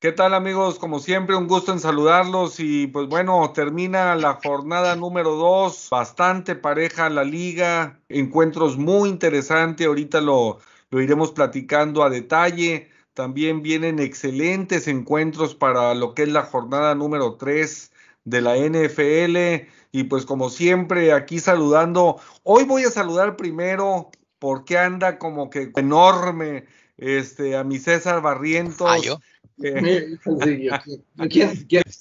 ¿Qué tal amigos? Como siempre, un gusto en saludarlos y pues bueno, termina la jornada número dos, bastante pareja la liga, encuentros muy interesantes, ahorita lo, lo iremos platicando a detalle, también vienen excelentes encuentros para lo que es la jornada número tres de la NFL y pues como siempre aquí saludando, hoy voy a saludar primero porque anda como que enorme este a mi César Barrientos.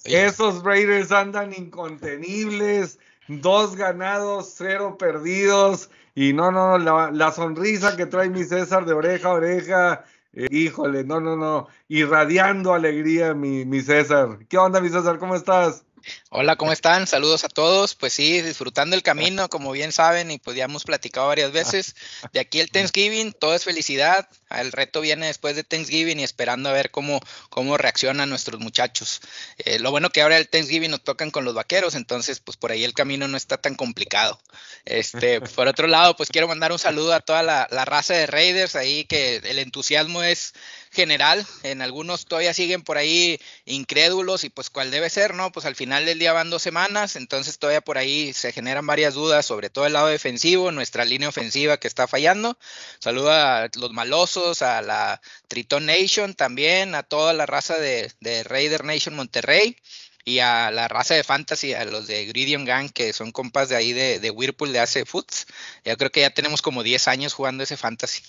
Esos Raiders andan incontenibles, dos ganados, cero perdidos. Y no, no, la, la sonrisa que trae mi César de oreja a oreja, eh, híjole, no, no, no, irradiando alegría mi, mi César. ¿Qué onda, mi César? ¿Cómo estás? Hola, ¿cómo están? Saludos a todos. Pues sí, disfrutando el camino, como bien saben, y pues ya hemos platicado varias veces. De aquí el Thanksgiving, todo es felicidad. El reto viene después de Thanksgiving y esperando a ver cómo, cómo reaccionan nuestros muchachos. Eh, lo bueno que ahora el Thanksgiving nos tocan con los vaqueros, entonces pues por ahí el camino no está tan complicado. Este, por otro lado, pues quiero mandar un saludo a toda la, la raza de Raiders ahí, que el entusiasmo es general. En algunos todavía siguen por ahí incrédulos y pues cuál debe ser, ¿no? Pues al final del día van dos semanas, entonces todavía por ahí se generan varias dudas, sobre todo el lado defensivo, nuestra línea ofensiva que está fallando. Saludo a los malosos, a la Triton Nation también, a toda la raza de, Raider Nation Monterrey y a la raza de Fantasy, a los de Gridium Gang, que son compas de ahí de, de Whirlpool de hace Foots. Yo creo que ya tenemos como 10 años jugando ese Fantasy.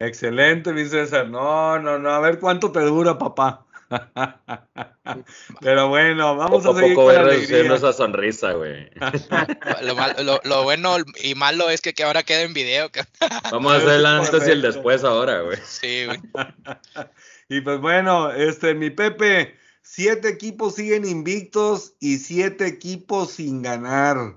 Excelente, mi César. No, no, no. A ver cuánto te dura, papá. Pero bueno, vamos a seguir poco con reduciendo esa sonrisa, güey. Lo, bueno y malo es que, que ahora queda en video. Vamos a hacer el antes y el después ahora, güey. Sí, güey. Y pues bueno, este, mi Pepe, siete equipos siguen invictos y siete equipos sin ganar.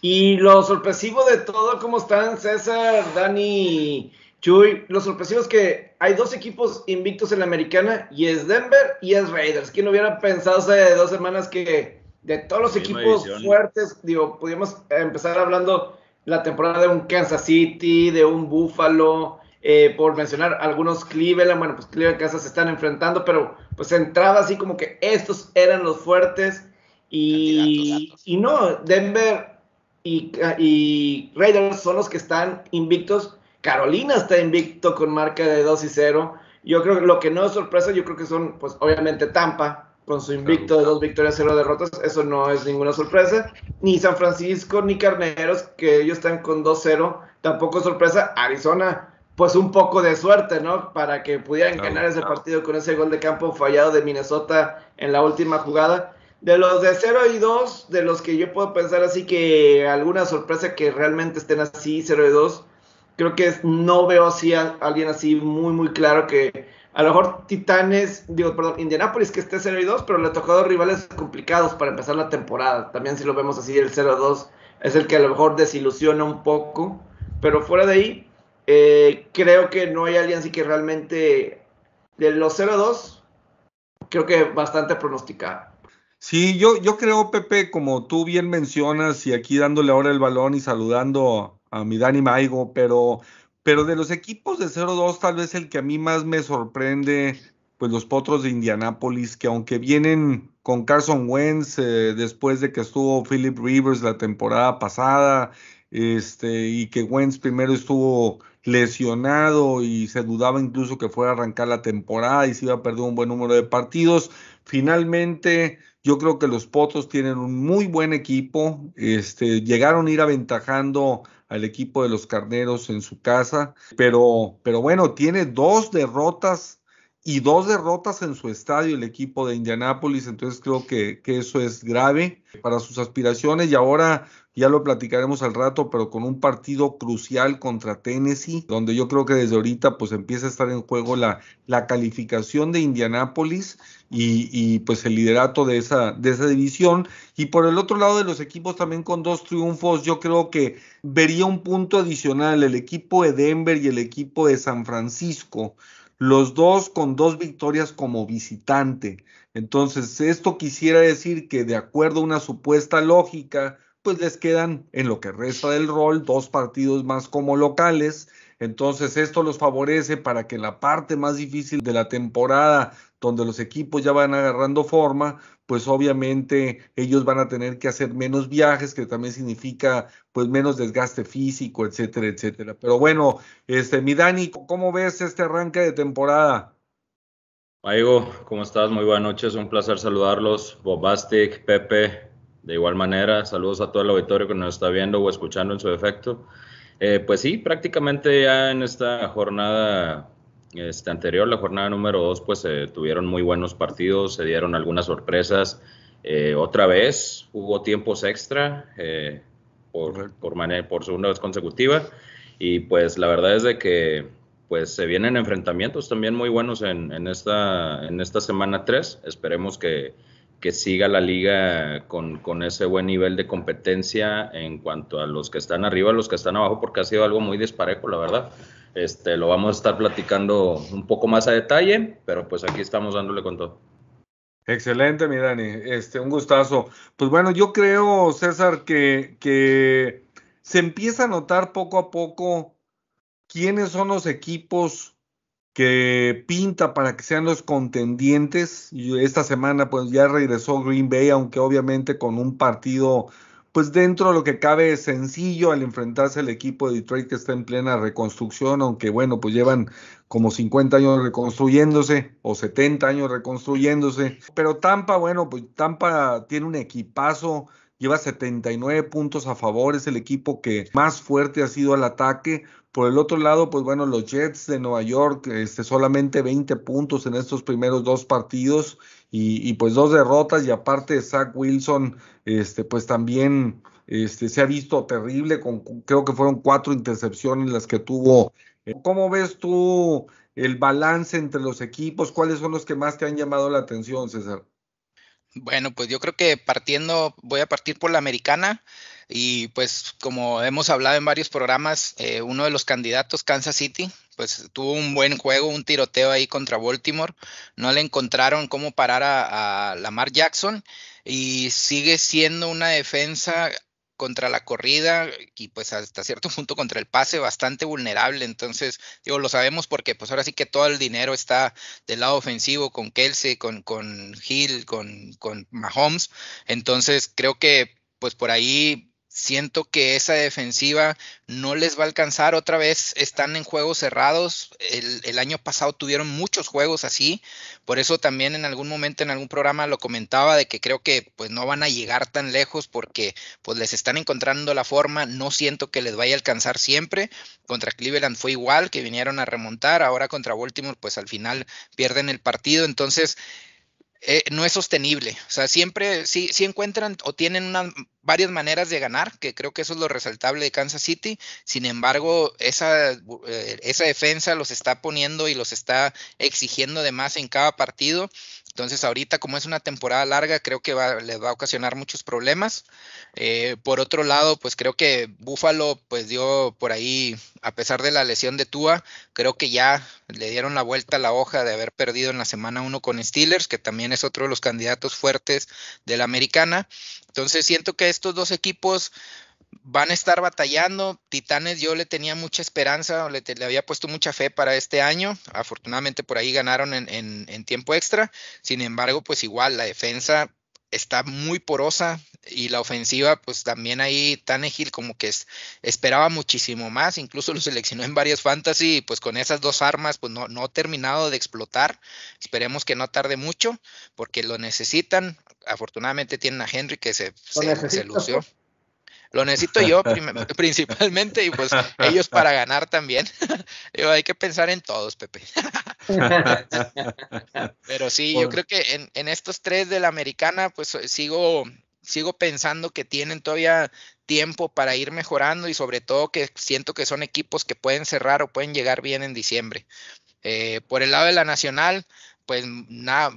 Y lo sorpresivo de todo, ¿cómo están César, Dani Chuy, lo sorpresivo es que hay dos equipos invictos en la americana y es Denver y es Raiders. ¿Quién hubiera pensado hace dos semanas que de todos los equipos fuertes, digo, pudimos empezar hablando la temporada de un Kansas City, de un Buffalo, eh, por mencionar algunos Cleveland, bueno, pues Cleveland Kansas se están enfrentando, pero pues entraba así como que estos eran los fuertes y, y no, Denver y, y Raiders son los que están invictos Carolina está invicto con marca de 2 y 0. Yo creo que lo que no es sorpresa, yo creo que son, pues obviamente Tampa, con su invicto de dos victorias, cero derrotas, eso no es ninguna sorpresa. Ni San Francisco, ni Carneros, que ellos están con 2-0, tampoco es sorpresa. Arizona, pues un poco de suerte, ¿no? Para que pudieran ganar ese partido con ese gol de campo fallado de Minnesota en la última jugada. De los de 0 y 2, de los que yo puedo pensar así que alguna sorpresa que realmente estén así, 0 y 2, creo que no veo así a, alguien así muy, muy claro que a lo mejor Titanes, digo, perdón, Indianapolis que esté 0 y 2, pero le ha tocado rivales complicados para empezar la temporada. También si lo vemos así, el 0-2 es el que a lo mejor desilusiona un poco, pero fuera de ahí, eh, creo que no hay alguien así que realmente de los 0-2, creo que bastante pronosticado. Sí, yo, yo creo, Pepe, como tú bien mencionas, y aquí dándole ahora el balón y saludando a mi Dani Maigo, pero, pero de los equipos de 0-2, tal vez el que a mí más me sorprende, pues los Potros de Indianápolis, que aunque vienen con Carson Wentz eh, después de que estuvo Philip Rivers la temporada pasada, este, y que Wentz primero estuvo lesionado y se dudaba incluso que fuera a arrancar la temporada y se iba a perder un buen número de partidos. Finalmente, yo creo que los Potros tienen un muy buen equipo. Este, llegaron a ir aventajando al equipo de los Carneros en su casa, pero, pero bueno, tiene dos derrotas y dos derrotas en su estadio el equipo de Indianápolis, entonces creo que, que, eso es grave para sus aspiraciones y ahora ya lo platicaremos al rato, pero con un partido crucial contra Tennessee, donde yo creo que desde ahorita pues empieza a estar en juego la, la calificación de Indianápolis y, y, pues el liderato de esa, de esa división. Y por el otro lado de los equipos también con dos triunfos, yo creo que vería un punto adicional el equipo de Denver y el equipo de San Francisco, los dos con dos victorias como visitante. Entonces, esto quisiera decir que de acuerdo a una supuesta lógica, pues les quedan en lo que resta del rol dos partidos más como locales. Entonces esto los favorece para que la parte más difícil de la temporada donde los equipos ya van agarrando forma, pues obviamente ellos van a tener que hacer menos viajes, que también significa pues menos desgaste físico, etcétera, etcétera. Pero bueno, este, mi Dani, ¿cómo ves este arranque de temporada? Maigo, ¿cómo estás? Muy buenas noches, un placer saludarlos. Bobastic, Pepe, de igual manera, saludos a todo el auditorio que nos está viendo o escuchando en su defecto. Eh, pues sí, prácticamente ya en esta jornada este, anterior, la jornada número dos, pues se tuvieron muy buenos partidos, se dieron algunas sorpresas. Eh, otra vez hubo tiempos extra eh, por, por, manera, por segunda vez consecutiva y pues la verdad es de que pues se vienen enfrentamientos también muy buenos en, en esta, en esta semana 3. Esperemos que, que siga la liga con, con, ese buen nivel de competencia en cuanto a los que están arriba, los que están abajo, porque ha sido algo muy disparejo, la verdad. Este, lo vamos a estar platicando un poco más a detalle, pero pues aquí estamos dándole con todo. Excelente, mi Dani. Este, un gustazo. Pues bueno, yo creo, César, que, que se empieza a notar poco a poco quiénes son los equipos que pinta para que sean los contendientes. Y esta semana pues ya regresó Green Bay, aunque obviamente con un partido pues dentro de lo que cabe sencillo al enfrentarse al equipo de Detroit que está en plena reconstrucción, aunque bueno, pues llevan como 50 años reconstruyéndose o 70 años reconstruyéndose. Pero Tampa, bueno, pues Tampa tiene un equipazo, lleva 79 puntos a favor, es el equipo que más fuerte ha sido al ataque. Por el otro lado, pues bueno, los Jets de Nueva York, este, solamente 20 puntos en estos primeros dos partidos y, pues dos derrotas y aparte Zach Wilson, este, pues también este, se ha visto terrible, con, creo que fueron cuatro intercepciones las que tuvo. ¿Cómo ves tú el balance entre los equipos? ¿Cuáles son los que más te han llamado la atención, César? Bueno, pues yo creo que partiendo, voy a partir por la americana. Y pues como hemos hablado en varios programas, eh, uno de los candidatos, Kansas City, pues tuvo un buen juego, un tiroteo ahí contra Baltimore. No le encontraron cómo parar a, a Lamar Jackson y sigue siendo una defensa contra la corrida y pues hasta cierto punto contra el pase bastante vulnerable. Entonces, digo, lo sabemos porque pues ahora sí que todo el dinero está del lado ofensivo con Kelsey, con, con Hill, con, con Mahomes. Entonces, creo que pues por ahí Siento que esa defensiva no les va a alcanzar. Otra vez están en juegos cerrados. El, año pasado tuvieron muchos juegos así. Por eso también en algún momento en algún programa lo comentaba de que creo que pues no van a llegar tan lejos porque pues les están encontrando la forma. No siento que les vaya a alcanzar siempre. Contra Cleveland fue igual, que vinieron a remontar. Ahora contra Baltimore pues al final pierden el partido. Entonces eh, no es sostenible. O sea, siempre sí, sí encuentran o tienen una, varias maneras de ganar, que creo que eso es lo resaltable de Kansas City. Sin embargo, esa, eh, esa defensa los está poniendo y los está exigiendo de más en cada partido. Entonces, ahorita, como es una temporada larga, creo que va, les va a ocasionar muchos problemas. Eh, por otro lado, pues creo que Buffalo, pues dio por ahí, a pesar de la lesión de Tua, creo que ya le dieron la vuelta a la hoja de haber perdido en la semana 1 con Steelers, que también es otro de los candidatos fuertes de la americana. Entonces, siento que estos dos equipos van a estar batallando. Titanes yo le tenía mucha esperanza, le, le, había puesto mucha fe para este año. Afortunadamente por ahí ganaron en, en, tiempo extra. Sin embargo, pues igual la defensa está muy porosa y la ofensiva, pues también ahí Tannehill como que es, esperaba muchísimo más, incluso lo seleccionó en varias fantasy, pues con esas dos armas, pues no, no ha terminado de explotar. Esperemos que no tarde mucho, porque lo necesitan. Afortunadamente tienen a Henry que se, se, se lució. Lo necesito yo principalmente y pues ellos para ganar también. hay que pensar en todos, Pepe. Pero sí, yo creo que en, en, estos tres de la americana, pues sigo, sigo pensando que tienen todavía tiempo para ir mejorando y sobre todo que siento que son equipos que pueden cerrar o pueden llegar bien en diciembre. Eh, por el lado de la nacional, pues nada,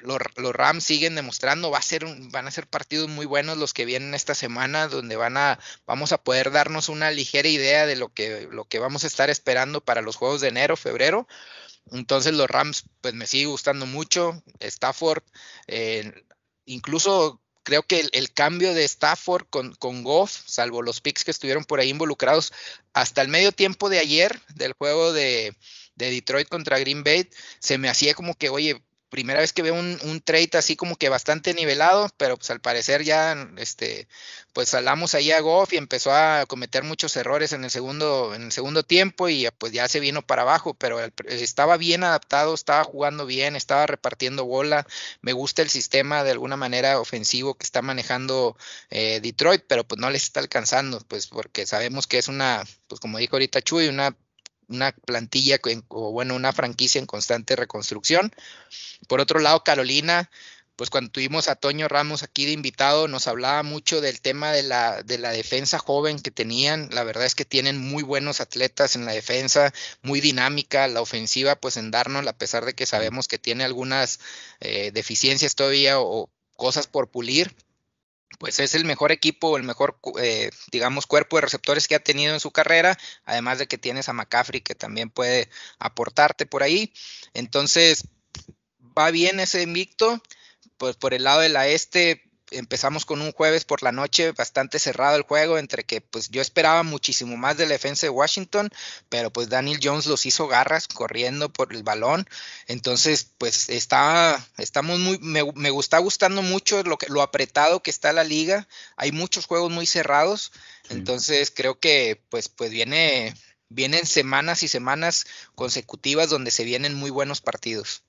los, Rams siguen demostrando, va a ser van a ser partidos muy buenos los que vienen esta semana, donde van a, vamos a poder darnos una ligera idea de lo que, lo que vamos a estar esperando para los juegos de enero, febrero. Entonces los Rams, pues me sigue gustando mucho. Stafford, eh, incluso creo que el, cambio de Stafford con, con Goff, salvo los picks que estuvieron por ahí involucrados, hasta el medio tiempo de ayer del juego de, de Detroit contra Green Bay, se me hacía como que, oye, primera vez que veo un, trade así como que bastante nivelado, pero pues al parecer ya, este, pues salamos ahí a Goff y empezó a cometer muchos errores en el segundo, en el segundo tiempo y pues ya se vino para abajo, pero estaba bien adaptado, estaba jugando bien, estaba repartiendo bola, me gusta el sistema de alguna manera ofensivo que está manejando eh, Detroit, pero pues no les está alcanzando, pues porque sabemos que es una, pues como dijo ahorita Chuy, una una plantilla o bueno, una franquicia en constante reconstrucción. Por otro lado, Carolina, pues cuando tuvimos a Toño Ramos aquí de invitado, nos hablaba mucho del tema de la, de la defensa joven que tenían. La verdad es que tienen muy buenos atletas en la defensa, muy dinámica, la ofensiva, pues en Darnold, a pesar de que sabemos que tiene algunas eh, deficiencias todavía o cosas por pulir, pues es el mejor equipo, el mejor, eh, digamos, cuerpo de receptores que ha tenido en su carrera, además de que tienes a McCaffrey que también puede aportarte por ahí. Entonces, va bien ese invicto, pues por el lado de la este, empezamos con un jueves por la noche bastante cerrado el juego, entre que pues yo esperaba muchísimo más de la defensa de Washington, pero pues Daniel Jones los hizo garras corriendo por el balón, entonces pues está, estamos muy, me, me está gustando mucho lo, que, lo apretado que está la liga, hay muchos juegos muy cerrados, entonces creo que pues, pues viene, vienen semanas y semanas consecutivas donde se vienen muy buenos partidos.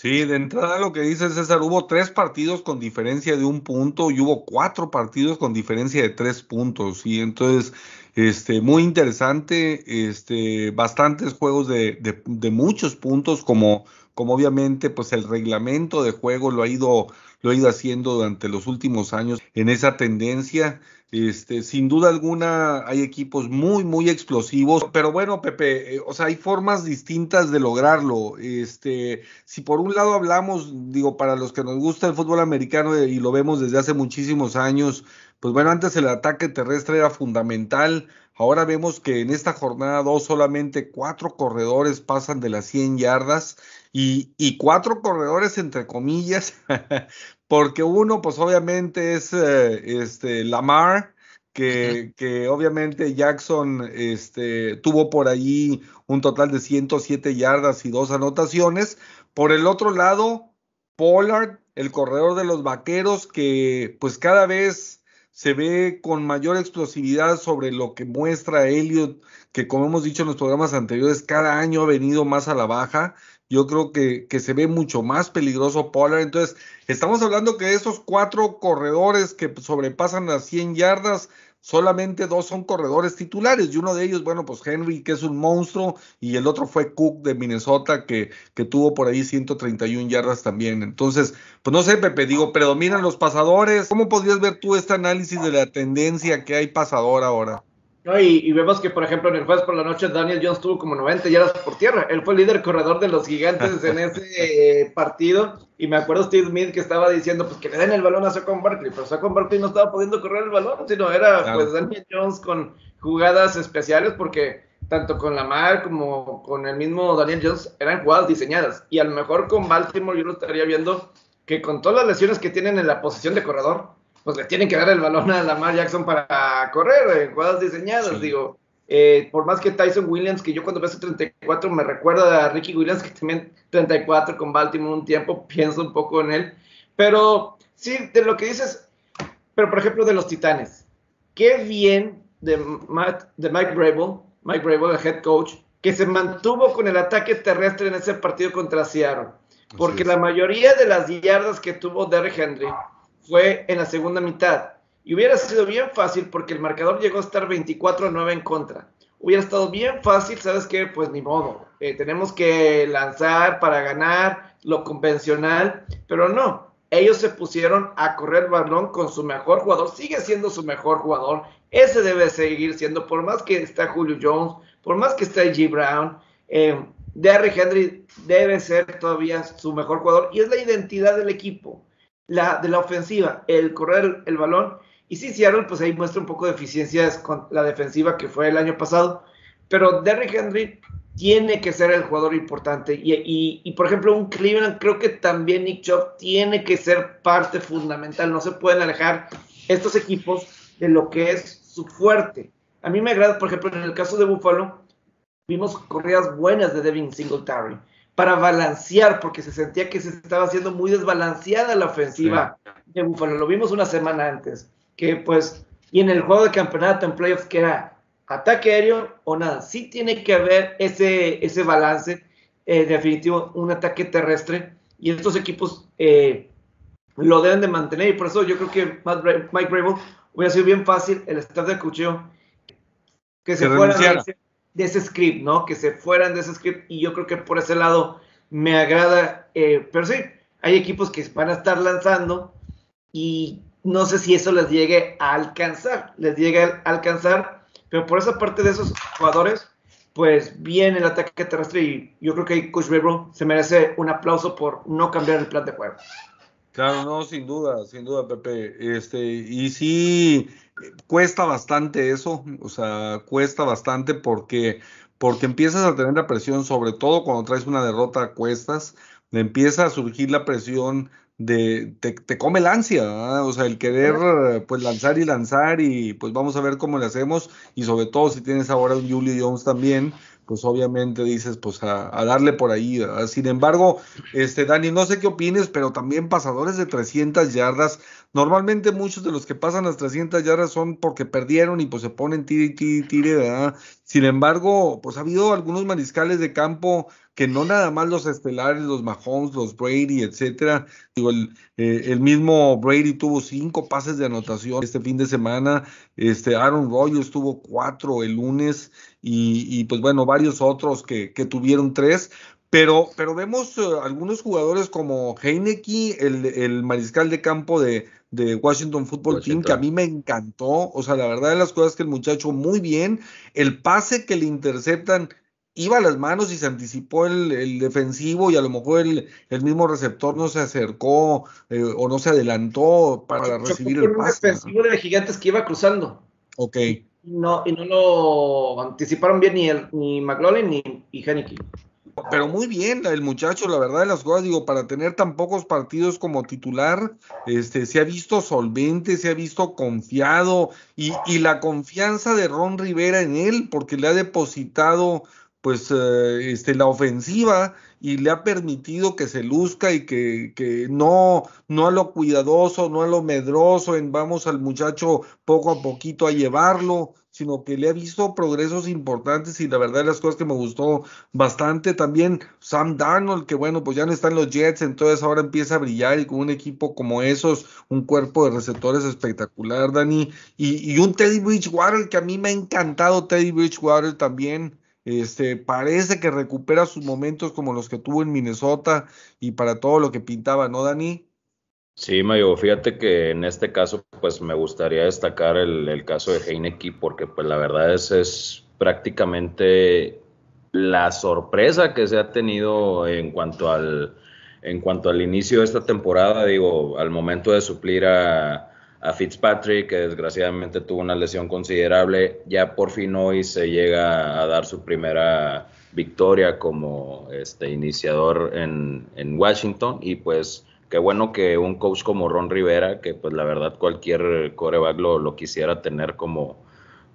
Sí, de entrada lo que dice César, hubo tres partidos con diferencia de un punto y hubo cuatro partidos con diferencia de tres puntos. Y entonces, este, muy interesante, este, bastantes juegos de, de, de muchos puntos, como, como obviamente, pues el reglamento de juego lo ha ido, lo ha ido haciendo durante los últimos años en esa tendencia. Este, sin duda alguna hay equipos muy, muy explosivos, pero bueno, Pepe, eh, o sea, hay formas distintas de lograrlo. Este, si por un lado hablamos, digo, para los que nos gusta el fútbol americano y lo vemos desde hace muchísimos años, pues bueno, antes el ataque terrestre era fundamental. Ahora vemos que en esta jornada dos solamente cuatro corredores pasan de las 100 yardas y, y cuatro corredores entre comillas, porque uno, pues obviamente es eh, este, Lamar, que, que, obviamente Jackson este, tuvo por allí un total de 107 yardas y dos anotaciones. Por el otro lado, Pollard, el corredor de los vaqueros, que pues cada vez se ve con mayor explosividad sobre lo que muestra Elliot, que como hemos dicho en los programas anteriores, cada año ha venido más a la baja yo creo que, que, se ve mucho más peligroso Pollard. Entonces, estamos hablando que esos cuatro corredores que sobrepasan las 100 yardas, solamente dos son corredores titulares. Y uno de ellos, bueno, pues Henry, que es un monstruo, y el otro fue Cook de Minnesota, que, que tuvo por ahí 131 yardas también. Entonces, pues no sé, Pepe, digo, predominan los pasadores. ¿Cómo podrías ver tú este análisis de la tendencia que hay pasador ahora? Y, vemos que, por ejemplo, en el jueves por la noche, Daniel Jones tuvo como 90 yardas por tierra. Él fue el líder corredor de los gigantes en ese eh, partido. Y me acuerdo Steve Smith que estaba diciendo pues que le den el balón a Saquon Barkley. Pero Saquon Barkley no estaba pudiendo correr el balón, sino era pues Daniel Jones con jugadas especiales porque tanto con Lamar como con el mismo Daniel Jones eran jugadas diseñadas. Y a lo mejor con Baltimore yo lo estaría viendo que con todas las lesiones que tienen en la posición de corredor, pues le tienen que dar el balón a Lamar Jackson para correr en jugadas diseñadas, digo. Eh, por más que Tyson Williams, que yo cuando veo ese 34 me recuerda a Ricky Williams, que también 34 con Baltimore un tiempo, pienso un poco en él. Pero sí, de lo que dices, pero por ejemplo de los Titanes, qué bien de, de Mike Brable, Mike Brable, el head coach, que se mantuvo con el ataque terrestre en ese partido contra Seattle. Porque la mayoría de las yardas que tuvo Derrick Henry fue en la segunda mitad. Y hubiera sido bien fácil porque el marcador llegó a estar 24 a 9 en contra. Hubiera estado bien fácil, ¿sabes qué? Pues ni modo. Eh, tenemos que lanzar para ganar lo convencional, pero no. Ellos se pusieron a correr el balón con su mejor jugador. Sigue siendo su mejor jugador. Ese debe seguir siendo, por más que está Julio Jones, por más que está G. Brown. Eh, Derrick Henry debe ser todavía su mejor jugador y es la identidad del equipo la, de la ofensiva, el correr el, balón. Y sí, Seattle, pues ahí muestra un poco de eficiencias con la defensiva que fue el año pasado. Pero Derrick Henry tiene que ser el jugador importante. Y, y, por ejemplo, un Cleveland, creo que también Nick Chubb tiene que ser parte fundamental. No se pueden alejar estos equipos de lo que es su fuerte. A mí me agrada, por ejemplo, en el caso de Buffalo, vimos corridas buenas de Devin Singletary. Para balancear, porque se sentía que se estaba haciendo muy desbalanceada la ofensiva de Buffalo. Lo vimos una semana antes, que pues, y en el juego de campeonato en playoffs, que era ataque aéreo o nada, sí tiene que haber ese, ese balance eh, definitivo, un ataque terrestre, y estos equipos eh, lo deben de mantener, y por eso yo creo que Mike Brable hubiera sido bien fácil el staff de cocheo que se fueran de ese script, ¿no? Que se fueran de ese script, y yo creo que por ese lado me agrada, eh, pero sí, hay equipos que van a estar lanzando y no sé si eso les llegue a alcanzar, les llegue a alcanzar, pero por esa parte de esos jugadores, pues viene el ataque terrestre y yo creo que Coach se merece un aplauso por no cambiar el plan de juego. Claro, no, sin duda, sin duda, Pepe. Este, y sí, cuesta bastante eso, o sea, cuesta bastante porque, porque empiezas a tener la presión, sobre todo cuando traes una derrota a cuestas, empieza a surgir la presión de, te, te come la ansia, o sea, el querer pues lanzar y lanzar y pues vamos a ver cómo le hacemos y sobre todo si tienes ahora un Julio Jones también, pues obviamente dices, pues a, darle por ahí. Sin embargo, este Dani, no sé qué opines, pero también pasadores de 300 yardas. Normalmente muchos de los que pasan las 300 yardas son porque perdieron y pues se ponen tire y tire, tire, ¿verdad? Sin embargo, pues ha habido algunos mariscales de campo que no nada más los estelares, los Mahomes, los Brady, etcétera. Digo, el, eh, el, mismo Brady tuvo cinco pases de anotación este fin de semana. Este Aaron Rodgers tuvo cuatro el lunes y, pues bueno, varios otros que, tuvieron tres. Pero, pero vemos eh, algunos jugadores como Heineke, el, el mariscal de campo de, de Washington Football Team, que a mí me encantó. O sea, la verdad de las cosas que el muchacho muy bien. El pase que le interceptan iba a las manos y se anticipó el, defensivo y a lo mejor el, el, mismo receptor no se acercó eh, o no se adelantó para recibir el pase. Un defensivo de gigantes que iba cruzando. Ok. No, y no lo anticiparon bien ni, el, ni McLaughlin ni y Pero muy bien, el muchacho, la verdad de las cosas, digo, para tener tan pocos partidos como titular, este, se ha visto solvente, se ha visto confiado, y, y la confianza de Ron Rivera en él, porque le ha depositado pues eh, este, la ofensiva y le ha permitido que se luzca y que, que, no, no a lo cuidadoso, no a lo medroso, en vamos al muchacho poco a poquito a llevarlo, sino que le ha visto progresos importantes y la verdad las cosas que me gustó bastante. También Sam Darnold, que bueno, pues ya no están los Jets, entonces ahora empieza a brillar y con un equipo como esos, un cuerpo de receptores espectacular, Dani, y, y un Teddy Bridgewater que a mí me ha encantado Teddy Bridgewater también este, parece que recupera sus momentos como los que tuvo en Minnesota y para todo lo que pintaba, ¿no, Dani? Sí, Mayo, fíjate que en este caso, pues me gustaría destacar el, caso de Heineke, porque pues la verdad es, es prácticamente la sorpresa que se ha tenido en cuanto al en cuanto al inicio de esta temporada, digo, al momento de suplir a, a Fitzpatrick, que desgraciadamente tuvo una lesión considerable. Ya por fin hoy se llega a dar su primera victoria como este iniciador en, en Washington y pues qué bueno que un coach como Ron Rivera, que pues la verdad cualquier coreback lo, lo quisiera tener como,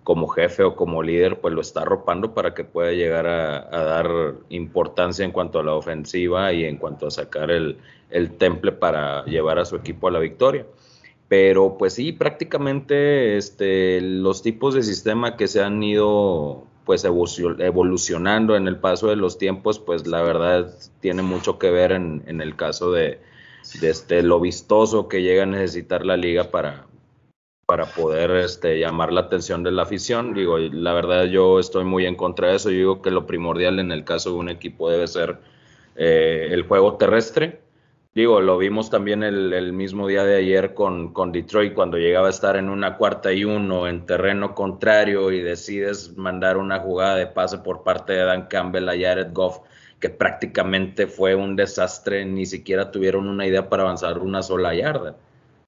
como jefe o como líder, pues lo está arropando para que pueda llegar a, a, dar importancia en cuanto a la ofensiva y en cuanto a sacar el, el temple para llevar a su equipo a la victoria. Pero pues sí, prácticamente este, los tipos de sistema que se han ido pues evolucionando en el paso de los tiempos, pues la verdad tiene mucho que ver en, el caso de, de, este, lo vistoso que llega a necesitar la liga para, para poder este, llamar la atención de la afición. Digo, la verdad yo estoy muy en contra de eso. Yo digo que lo primordial en el caso de un equipo debe ser eh, el juego terrestre Digo, lo vimos también el, mismo día de ayer con, con, Detroit, cuando llegaba a estar en una cuarta y uno en terreno contrario y decides mandar una jugada de pase por parte de Dan Campbell a Jared Goff, que prácticamente fue un desastre, ni siquiera tuvieron una idea para avanzar una sola yarda.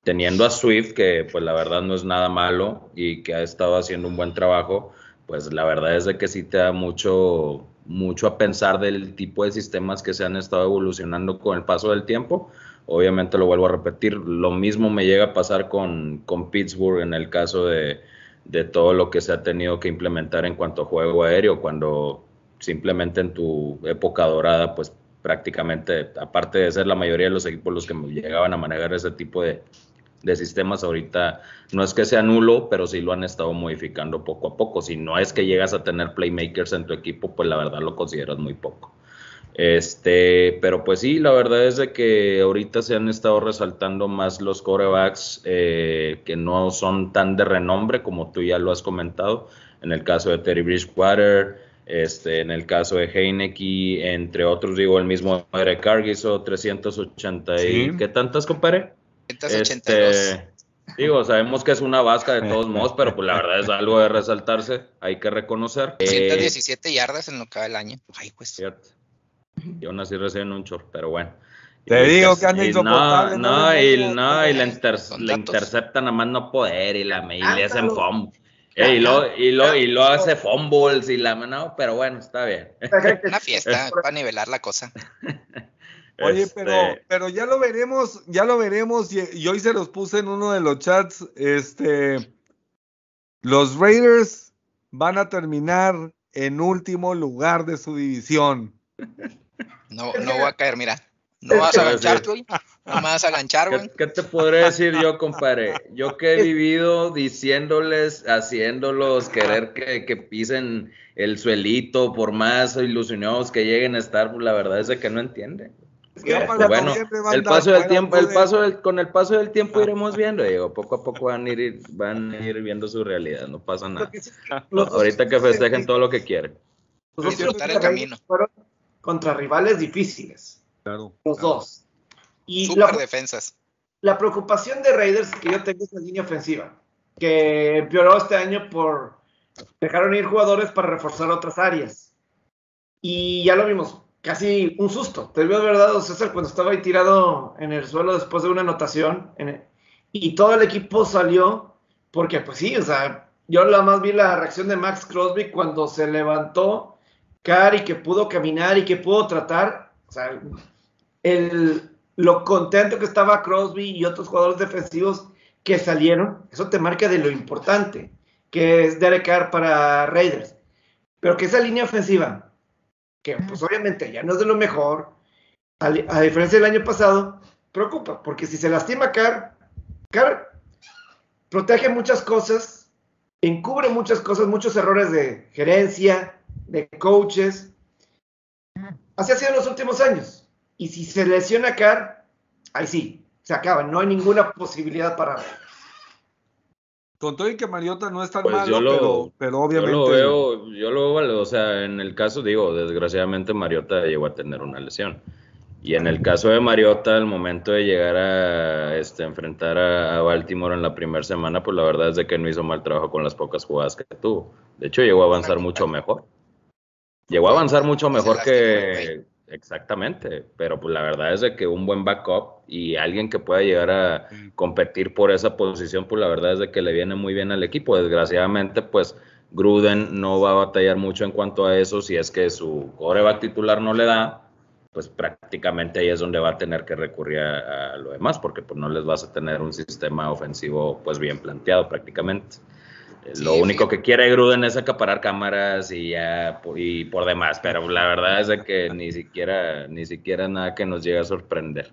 Teniendo a Swift, que pues la verdad no es nada malo y que ha estado haciendo un buen trabajo, pues la verdad es de que sí te da mucho, mucho a pensar del tipo de sistemas que se han estado evolucionando con el paso del tiempo. Obviamente lo vuelvo a repetir, lo mismo me llega a pasar con, con Pittsburgh en el caso de, de, todo lo que se ha tenido que implementar en cuanto a juego aéreo, cuando simplemente en tu época dorada, pues prácticamente, aparte de ser la mayoría de los equipos los que llegaban a manejar ese tipo de, de sistemas ahorita no es que sea nulo, pero sí lo han estado modificando poco a poco. Si no es que llegas a tener playmakers en tu equipo, pues la verdad lo consideras muy poco. Este, pero pues sí, la verdad es de que ahorita se han estado resaltando más los corebacks eh, que no son tan de renombre como tú ya lo has comentado. En el caso de Terry Bridgewater, este, en el caso de Heineke, entre otros, digo, el mismo Eric Carr hizo 380 y ¿qué tantas, compadre? 382. Este, digo, sabemos que es una vasca de todos modos, pero pues la verdad es algo de resaltarse, hay que reconocer. 117 yardas en lo que va el año. Ay, pues. Yo nací recién un chorro, pero bueno. Te digo que anda insoportable. No, no, y, no, y la, interceptan a más no poder y la y le hacen fumble. y lo, y lo, y lo hace fumbles y la no, pero bueno, está bien. Una fiesta para nivelar la cosa. Oye, pero, este pero ya lo veremos, ya lo veremos, y, y, hoy se los puse en uno de los chats. Este, los Raiders van a terminar en último lugar de su división. No, no voy a caer, mira. No vas a aganchar, güey. No me vas a aganchar, güey. ¿Qué, te podré decir yo, compadre? Yo que he vivido diciéndoles, haciéndolos querer que, que pisen el suelito, por más ilusionados que lleguen a estar, pues la verdad es de que no entienden. bueno, el paso del tiempo, el paso del, con el paso del tiempo iremos viendo, digo, poco a poco van a ir, van a ir viendo su realidad, no pasa nada. Ahorita que festejen todo lo que quieren. Disfrutar el camino contra rivales difíciles. Claro. Los dos. Y Super defensas. La preocupación de Raiders que yo tengo es la línea ofensiva, que empeoró este año por dejaron ir jugadores para reforzar otras áreas. Y ya lo vimos, casi un susto. Te de verdad, César, cuando estaba ahí tirado en el suelo después de una anotación. y todo el equipo salió, porque pues sí, o sea, yo nada más vi la reacción de Max Crosby cuando se levantó y que pudo caminar y que pudo tratar, o sea, el, lo contento que estaba Crosby y otros jugadores defensivos que salieron, eso te marca de lo importante que es Derek Carr para Raiders. Pero que esa línea ofensiva, que pues obviamente ya no es de lo mejor, a, diferencia del año pasado, preocupa, porque si se lastima Carr, Carr protege muchas cosas, encubre muchas cosas, muchos errores de gerencia, de coaches. Así ha sido en los últimos años. Y si se lesiona Carr, ahí sí, se acaba. No hay ninguna posibilidad para. Con todo y que Mariota no es tan pues malo, pero, obviamente. Yo lo veo, yo lo veo, o sea, en el caso, digo, desgraciadamente Mariota llegó a tener una lesión. Y en el caso de Mariota, el momento de llegar a este, enfrentar a, Baltimore en la primera semana, pues la verdad es de que no hizo mal trabajo con las pocas jugadas que tuvo. De hecho, llegó a avanzar mucho mejor. Llegó a avanzar mucho mejor que... Exactamente, pero pues la verdad es de que un buen backup y alguien que pueda llegar a competir por esa posición, pues la verdad es de que le viene muy bien al equipo. Desgraciadamente, pues Gruden no va a batallar mucho en cuanto a eso. Si es que su coreback titular no le da, pues prácticamente ahí es donde va a tener que recurrir a, lo demás, porque pues no les vas a tener un sistema ofensivo pues bien planteado prácticamente lo único que quiere Gruden es acaparar cámaras y ya y por demás, pero la verdad es que ni siquiera ni siquiera nada que nos llegue a sorprender.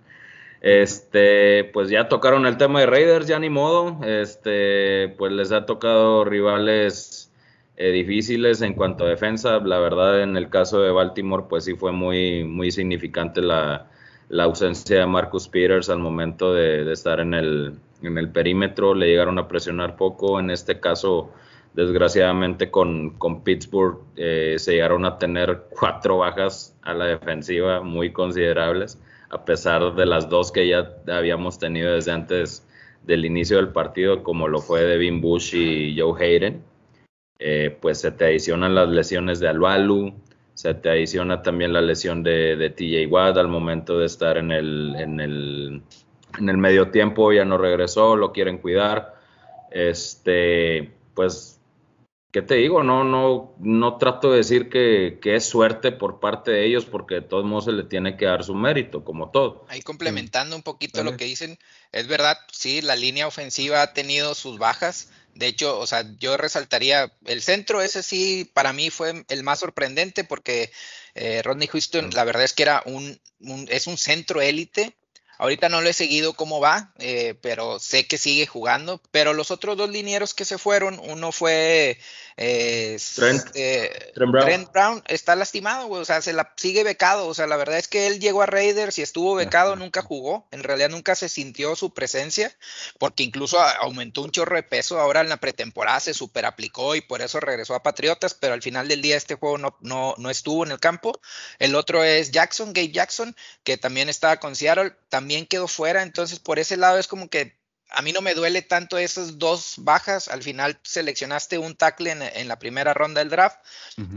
Este, pues ya tocaron el tema de Raiders, ya ni modo. Este, pues les ha tocado rivales eh, difíciles en cuanto a defensa. La verdad, en el caso de Baltimore, pues sí fue muy, muy significante la, la ausencia de Marcus Peters al momento de, estar en el, en el, perímetro, le llegaron a presionar poco, en este caso desgraciadamente con, con Pittsburgh eh, se llegaron a tener cuatro bajas a la defensiva muy considerables, a pesar de las dos que ya habíamos tenido desde antes del inicio del partido, como lo fue Devin Bush y Joe Hayden. Eh, pues se te adicionan las lesiones de Albalu, se te adiciona también la lesión de, de TJ Watt al momento de estar en el, en el, en el medio tiempo, ya no regresó, lo quieren cuidar. Este, pues, ¿qué te digo? No, no, no trato de decir que, que, es suerte por parte de ellos, porque de todos modos se le tiene que dar su mérito, como todo. Ahí complementando un poquito lo que dicen, es verdad, sí, la línea ofensiva ha tenido sus bajas, De hecho, o sea, yo resaltaría el centro, ese sí, para mí fue el más sorprendente porque eh, Rodney Houston, la verdad es que era un, es un centro élite. Ahorita no lo he seguido cómo va, eh, pero sé que sigue jugando. Pero los otros dos linieros que se fueron, uno fue eh, Trent, Brown. está lastimado, o sea, se la sigue becado, o sea, la verdad es que él llegó a Raiders y estuvo becado, nunca jugó, en realidad nunca se sintió su presencia, porque incluso aumentó un chorro de peso, ahora en la pretemporada se super aplicó y por eso regresó a Patriotas, pero al final del día este juego no, no, no estuvo en el campo. El otro es Jackson, Gabe Jackson, que también estaba con Seattle, también quedó fuera, entonces por ese lado es como que a mí no me duele tanto esas dos bajas. Al final seleccionaste un tackle en, la primera ronda del draft,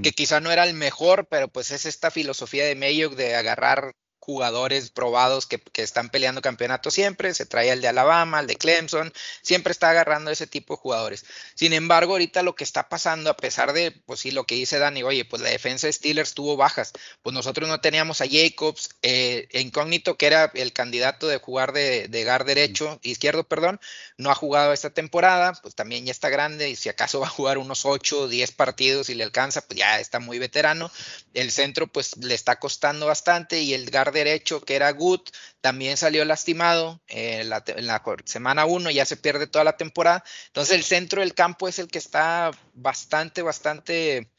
que quizá no era el mejor, pero pues es esta filosofía de Mayock de agarrar jugadores probados que, están peleando campeonato siempre, se trae el de Alabama, el de Clemson, siempre está agarrando ese tipo de jugadores. Sin embargo, ahorita lo que está pasando, a pesar de, pues sí, lo que dice Dani, oye, pues la defensa de Steelers tuvo bajas, pues nosotros no teníamos a Jacobs, eh, incógnito, que era el candidato de jugar de, de gar derecho, izquierdo, perdón, no ha jugado esta temporada, pues también ya está grande y si acaso va a jugar unos 8 o 10 partidos y le alcanza, pues ya está muy veterano. El centro, pues le está costando bastante y el guard derecho, que era Good, también salió lastimado eh, en, la, semana 1, ya se pierde toda la temporada. Entonces el centro del campo es el que está bastante, bastante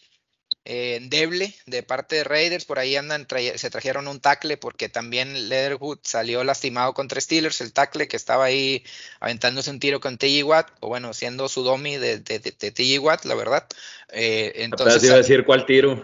eh, endeble de parte de Raiders. Por ahí andan, se trajeron un tackle porque también Leatherwood salió lastimado contra Steelers, el tackle que estaba ahí aventándose un tiro con TJ Watt, o bueno, siendo su domi de, de, TJ Watt, la verdad. Eh, entonces, iba a decir cuál tiro.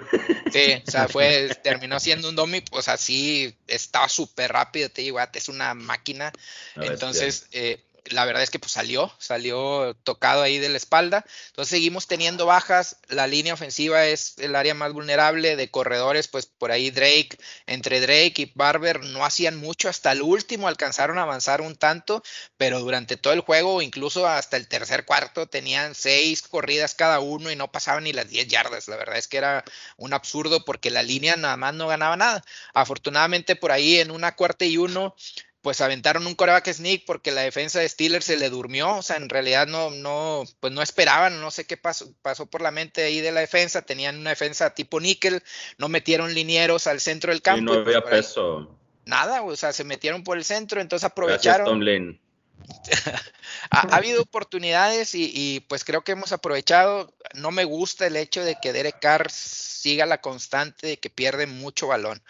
Sí, o sea, fue, terminó siendo un domi, pues así estaba súper rápido TJ Watt, es una máquina. Entonces, eh, la verdad es que pues salió, salió tocado ahí de la espalda. Entonces seguimos teniendo bajas. La línea ofensiva es el área más vulnerable de corredores, pues por ahí Drake, entre Drake y Barber no hacían mucho. Hasta el último alcanzaron a avanzar un tanto, pero durante todo el juego, incluso hasta el tercer cuarto, tenían seis corridas cada uno y no pasaban ni las 10 yardas. La verdad es que era un absurdo porque la línea nada más no ganaba nada. Afortunadamente por ahí en una cuarta y uno pues aventaron un coreback sneak porque la defensa de Steelers se le durmió, o sea, en realidad no, no, pues no esperaban, no sé qué pasó, pasó por la mente ahí de la defensa, tenían una defensa tipo níquel, no metieron linieros al centro del campo. Y no había peso. Nada, o sea, se metieron por el centro, entonces aprovecharon. ha, ha, habido oportunidades y, y, pues creo que hemos aprovechado. No me gusta el hecho de que Derek Carr siga la constante de que pierde mucho balón.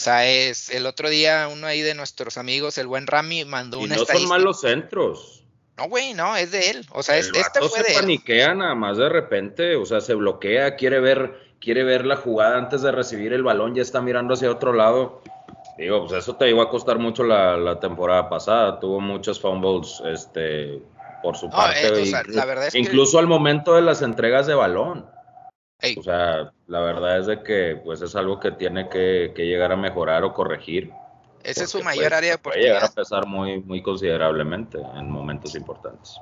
O sea, es el otro día uno ahí de nuestros amigos, el buen Rami, mandó y una no son malos centros. No, güey, no, es de él. O sea, el este fue se paniquea nada más de repente, o sea, se bloquea, quiere ver, quiere ver la jugada antes de recibir el balón, ya está mirando hacia otro lado. Digo, pues eso te iba a costar mucho la, temporada pasada. Tuvo muchos fumbles, este, por su parte. Eh, la verdad es incluso al momento de las entregas de balón. O sea, la verdad es de que pues es algo que tiene que, llegar a mejorar o corregir. Ese es su mayor pues, área de oportunidad. Puede llegar a pesar muy, muy considerablemente en momentos importantes.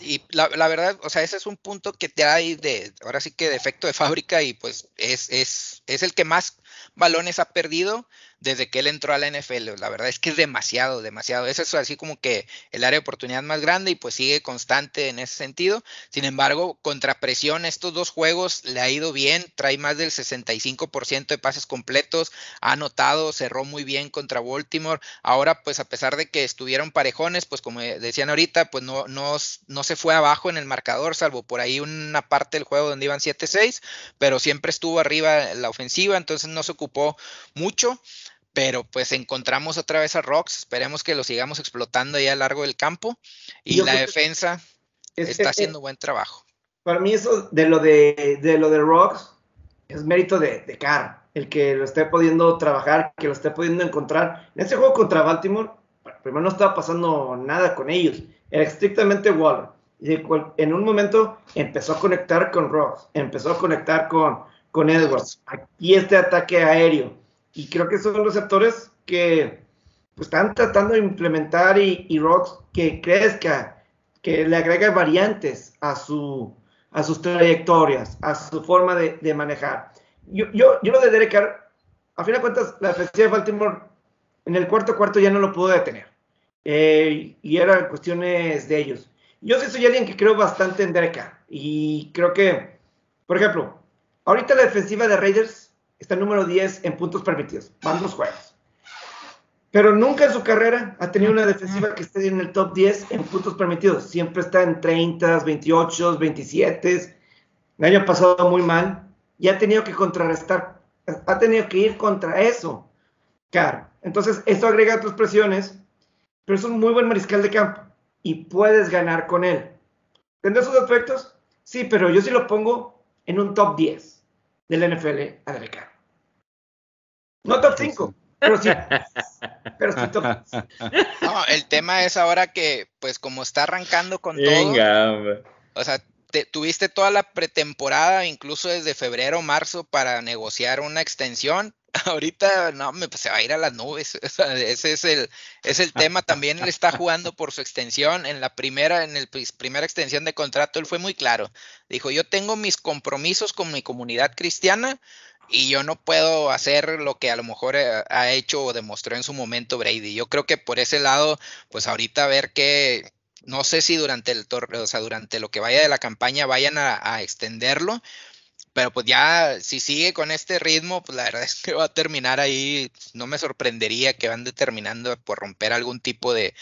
Y la, la, verdad, o sea, ese es un punto que te hay de, ahora sí que de efecto de fábrica y pues es, es, es el que más balones ha perdido desde que él entró a la NFL. La verdad es que es demasiado, demasiado. Ese es así como que el área de oportunidad más grande y pues sigue constante en ese sentido. Sin embargo, contra presión, estos dos juegos le ha ido bien. Trae más del 65% de pases completos. Ha anotado, cerró muy bien contra Baltimore. Ahora, pues a pesar de que estuvieron parejones, pues como decían ahorita, pues no, no, no se fue abajo en el marcador, salvo por ahí una parte del juego donde iban 7-6, pero siempre estuvo arriba la ofensiva, entonces no se ocupó mucho pero pues encontramos otra vez a Rocks, esperemos que lo sigamos explotando ahí a lo largo del campo y la defensa está haciendo buen trabajo. Para mí eso de lo de, de lo de Rocks es mérito de, de Carr, el que lo esté pudiendo trabajar, que lo esté pudiendo encontrar. En ese juego contra Baltimore, primero no estaba pasando nada con ellos, era estrictamente Waller. Y en un momento empezó a conectar con Rocks, empezó a conectar con, con Edwards. Aquí este ataque aéreo y creo que son los sectores que pues, están tratando de implementar y, y Rocks que crezca, que le agregue variantes a, su, a sus trayectorias, a su forma de, manejar. Yo, yo, yo, lo de Derek Carr, a fin de cuentas, la defensiva de Baltimore en el cuarto cuarto ya no lo pudo detener. Eh, y eran cuestiones de ellos. yo sí soy alguien que creo bastante en Derek Y creo que, por ejemplo, ahorita la defensiva de Raiders está número 10 en puntos permitidos. Van dos juegos. Pero nunca en su carrera ha tenido una defensiva que esté en el top 10 en puntos permitidos. Siempre está en 30, 28, 27. El año pasado muy mal. Y ha tenido que contrarrestar, ha tenido que ir contra eso. Claro. Entonces, esto agrega otras presiones, pero es un muy buen mariscal de campo y puedes ganar con él. ¿Tendrá sus efectos? Sí, pero yo sí lo pongo en un top 10 del NFL a No top 5, pero sí. pero sí top No, el tema es ahora que, pues como está arrancando con todo. O sea, tuviste toda la pretemporada, incluso desde febrero, marzo, para negociar una extensión ahorita no, me, pues, se va a ir a las nubes. ese es el, es el tema. También él está jugando por su extensión. En la primera, en el pues, primera extensión de contrato, él fue muy claro. Dijo, yo tengo mis compromisos con mi comunidad cristiana y yo no puedo hacer lo que a lo mejor eh, ha hecho o demostró en su momento Brady. Yo creo que por ese lado, pues ahorita ver qué, no sé si durante el o sea, durante lo que vaya de la campaña vayan a extenderlo, pero pues ya, si sigue con este ritmo, pues la verdad es que va a terminar ahí. No me sorprendería que van determinando por romper algún tipo de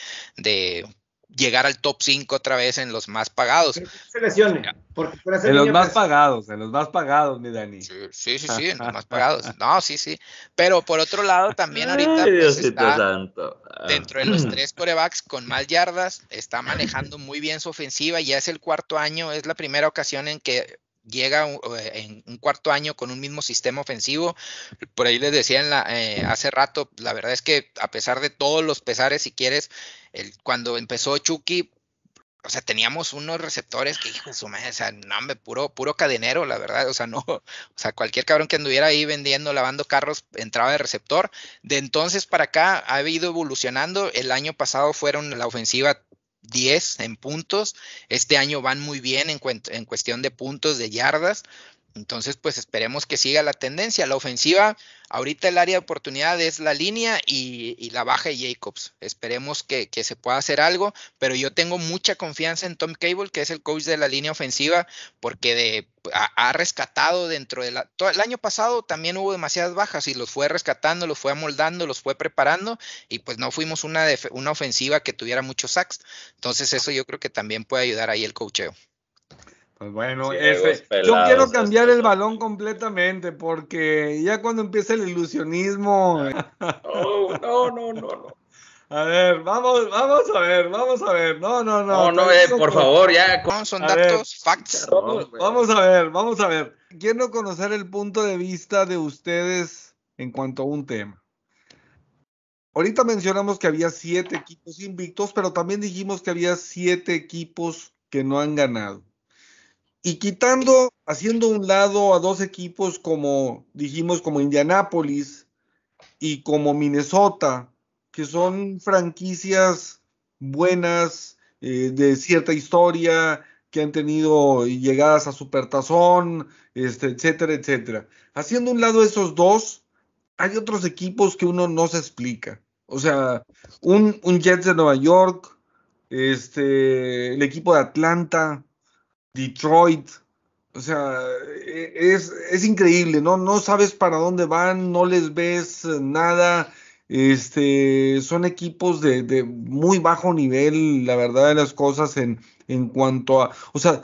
llegar al top 5 otra vez en los más pagados. Se lesione. en los más pagados, en los más pagados, mi Dani. Sí, sí, sí, en los más pagados. No, sí, sí. Pero por otro lado, también ahorita pues, está dentro de los tres corebacks con más yardas, está manejando muy bien su ofensiva. Ya es el cuarto año, es la primera ocasión en que llega en un cuarto año con un mismo sistema ofensivo. Por ahí les decía en la, eh, hace rato, la verdad es que a pesar de todos los pesares, si quieres, el, cuando empezó Chucky, o sea, teníamos unos receptores que, hijo de su madre, o sea, no, hombre, puro, puro cadenero, la verdad, o sea, no, o sea, cualquier cabrón que anduviera ahí vendiendo, lavando carros, entraba de receptor. De entonces para acá ha ido evolucionando. El año pasado fueron la ofensiva 10 en puntos. Este año van muy bien en, en cuestión de puntos, de yardas. Entonces, pues esperemos que siga la tendencia. La ofensiva, ahorita el área de oportunidad es la línea y, la baja de Jacobs. Esperemos que, se pueda hacer algo, pero yo tengo mucha confianza en Tom Cable, que es el coach de la línea ofensiva, porque de, ha, rescatado dentro de la... Todo, el año pasado también hubo demasiadas bajas y los fue rescatando, los fue amoldando, los fue preparando y pues no fuimos una, una ofensiva que tuviera muchos sacks. Entonces eso yo creo que también puede ayudar ahí el coacheo. Bueno, yo quiero cambiar el balón completamente porque ya cuando empieza el ilusionismo. No, no, no, no, A ver, vamos, vamos a ver, vamos a ver. No, no, no. No, no, eh, por favor, ya. Son datos, facts. Vamos, a ver, vamos a ver. Quiero conocer el punto de vista de ustedes en cuanto a un tema. Ahorita mencionamos que había siete equipos invictos, pero también dijimos que había siete equipos que no han ganado. Y quitando, haciendo un lado a dos equipos como dijimos, como Indianápolis y como Minnesota, que son franquicias buenas, eh, de cierta historia, que han tenido llegadas a Supertazón, este, etcétera, etcétera. Haciendo un lado esos dos, hay otros equipos que uno no se explica. O sea, un, un Jets de Nueva York, este, el equipo de Atlanta, Detroit. O sea, e, es, es, increíble, ¿no? No sabes para dónde van, no les ves nada. Este, son equipos de, de muy bajo nivel, la verdad de las cosas, en, en cuanto a, o sea,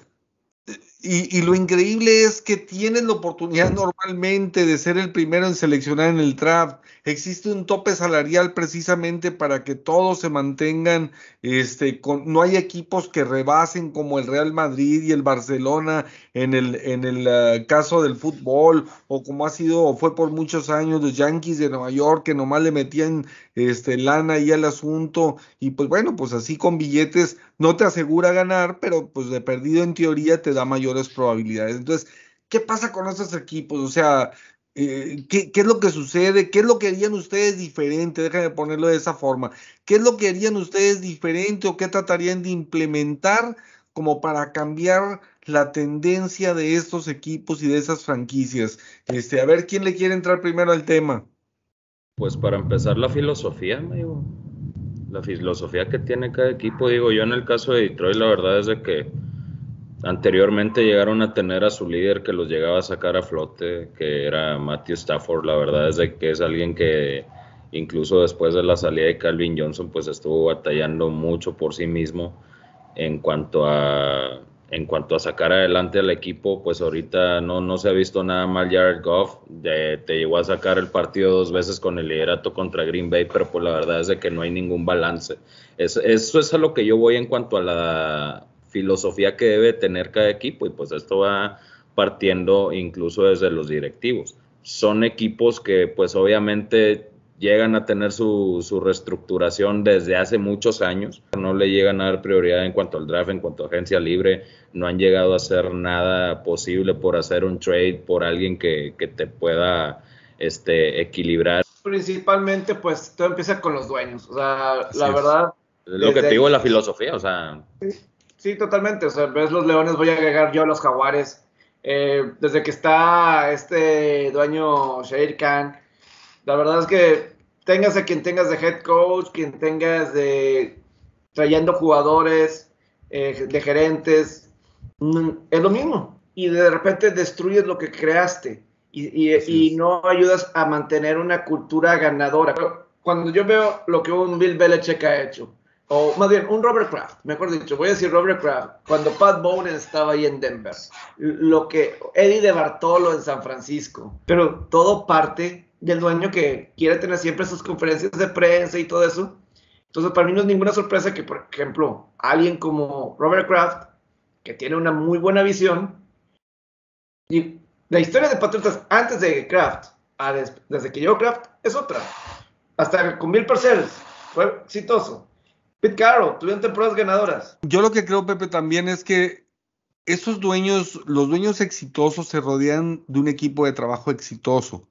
y, lo increíble es que tienen la oportunidad normalmente de ser el primero en seleccionar en el draft. Existe un tope salarial precisamente para que todos se mantengan, este, con, no hay equipos que rebasen como el Real Madrid y el Barcelona en el, en el ah, caso del fútbol, o como ha sido, o fue por muchos años los Yankees de Nueva York, que nomás le metían este, lana ahí al asunto, y pues bueno, pues así con billetes no te asegura ganar, pero pues de perdido en teoría te da mayores probabilidades. Entonces, ¿qué pasa con esos equipos? O sea, eh, ¿qué, es lo que sucede? ¿Qué es lo que harían ustedes diferente? Déjenme ponerlo de esa forma. ¿Qué es lo que harían ustedes diferente o qué tratarían de implementar como para cambiar la tendencia de estos equipos y de esas franquicias? Este, a ver quién le quiere entrar primero al tema. Pues para empezar la filosofía, amigo filosofía que tiene cada equipo. Digo, yo en el caso de Detroit, la verdad es de que anteriormente llegaron a tener a su líder que los llegaba a sacar a flote, que era Matthew Stafford. La verdad es de que es alguien que incluso después de la salida de Calvin Johnson, pues estuvo batallando mucho por sí mismo en cuanto a en cuanto a sacar adelante al equipo, pues ahorita no, no se ha visto nada mal Jared Goff. te llegó a sacar el partido dos veces con el liderato contra Green Bay, pero pues la verdad es de que no hay ningún balance. eso es a lo que yo voy en cuanto a la filosofía que debe tener cada equipo y pues esto va partiendo incluso desde los directivos. Son equipos que pues obviamente llegan a tener su, su, reestructuración desde hace muchos años. No le llegan a dar prioridad en cuanto al draft, en cuanto a agencia libre. No han llegado a hacer nada posible por hacer un trade por alguien que, que te pueda este, equilibrar. Principalmente, pues todo empieza con los dueños. O sea, la verdad. lo que te digo, la filosofía, o sea. Sí, totalmente. O sea, ves los leones, voy a agregar yo a los jaguares. Eh, desde que está este dueño Shahir Khan la verdad es que tengas a quien tengas de head coach, quien tengas de trayendo jugadores, eh, de gerentes, mm, es lo mismo. Y de repente destruyes lo que creaste y, y, no ayudas a mantener una cultura ganadora. Cuando yo veo lo que un Bill Belichick ha hecho, o más bien un Robert Kraft, mejor dicho, voy a decir Robert Kraft, cuando Pat Bowlen estaba ahí en Denver, lo que Eddie de Bartolo en San Francisco, pero todo parte del dueño que quiere tener siempre sus conferencias de prensa y todo eso. Entonces, para mí no es ninguna sorpresa que, por ejemplo, alguien como Robert Kraft, que tiene una muy buena visión, y la historia de Patriotas antes de Kraft, desde que llegó Kraft, es otra. Hasta con Bill Parcells fue exitoso. Pete Carroll, tuvieron temporadas ganadoras. Yo lo que creo, Pepe, también es que esos dueños, los dueños exitosos se rodean de un equipo de trabajo exitoso.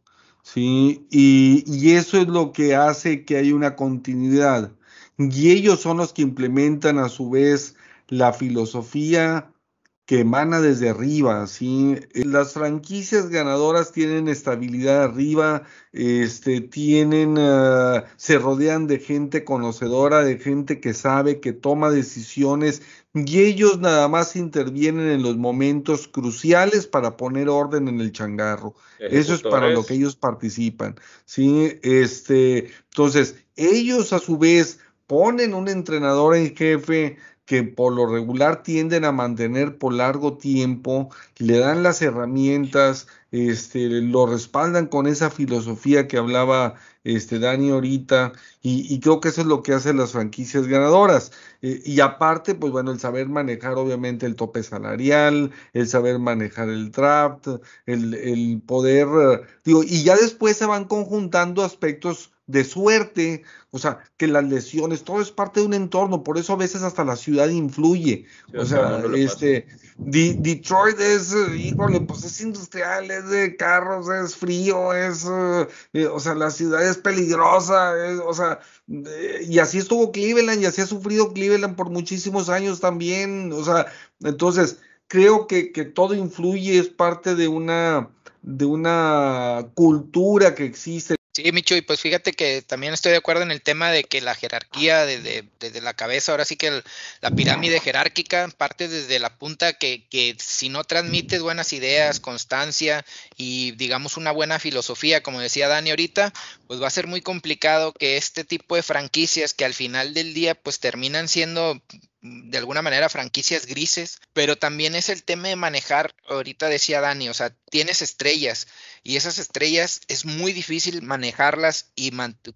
¿Sí? Y, eso es lo que hace que haya una continuidad. Y ellos son los que implementan a su vez la filosofía que emana desde arriba, ¿sí? Las franquicias ganadoras tienen estabilidad arriba, este, tienen, ah, se rodean de gente conocedora, de gente que sabe, que toma decisiones y ellos nada más intervienen en los momentos cruciales para poner orden en el changarro. Eso es para lo que ellos participan, ¿sí? Este, entonces, ellos a su vez ponen un entrenador en jefe que por lo regular tienden a mantener por largo tiempo, le dan las herramientas, este, lo respaldan con esa filosofía que hablaba este, Dani ahorita, y, creo que eso es lo que hacen las franquicias ganadoras. Eh, y aparte, pues bueno, el saber manejar obviamente el tope salarial, el saber manejar el draft, el, el poder, digo, y ya después se van conjuntando aspectos de suerte, o sea, que las lesiones, todo es parte de un entorno, por eso a veces hasta la ciudad influye. o sea, este, Detroit es, híjole, pues es industrial, es de carros, es frío, es, eh, o sea, la ciudad es peligrosa, o sea, y así estuvo Cleveland y así ha sufrido Cleveland por muchísimos años también, o sea, entonces creo que, que todo influye, es parte de una, de una cultura que existe Sí, Micho, y pues fíjate que también estoy de acuerdo en el tema de que la jerarquía desde, la cabeza, ahora sí que la pirámide jerárquica parte desde la punta que, que, si no transmites buenas ideas, constancia y digamos una buena filosofía, como decía Dani ahorita, pues va a ser muy complicado que este tipo de franquicias que al final del día pues terminan siendo de alguna manera franquicias grises, pero también es el tema de manejar, ahorita decía Dani, o sea, tienes estrellas y esas estrellas es muy difícil manejarlas y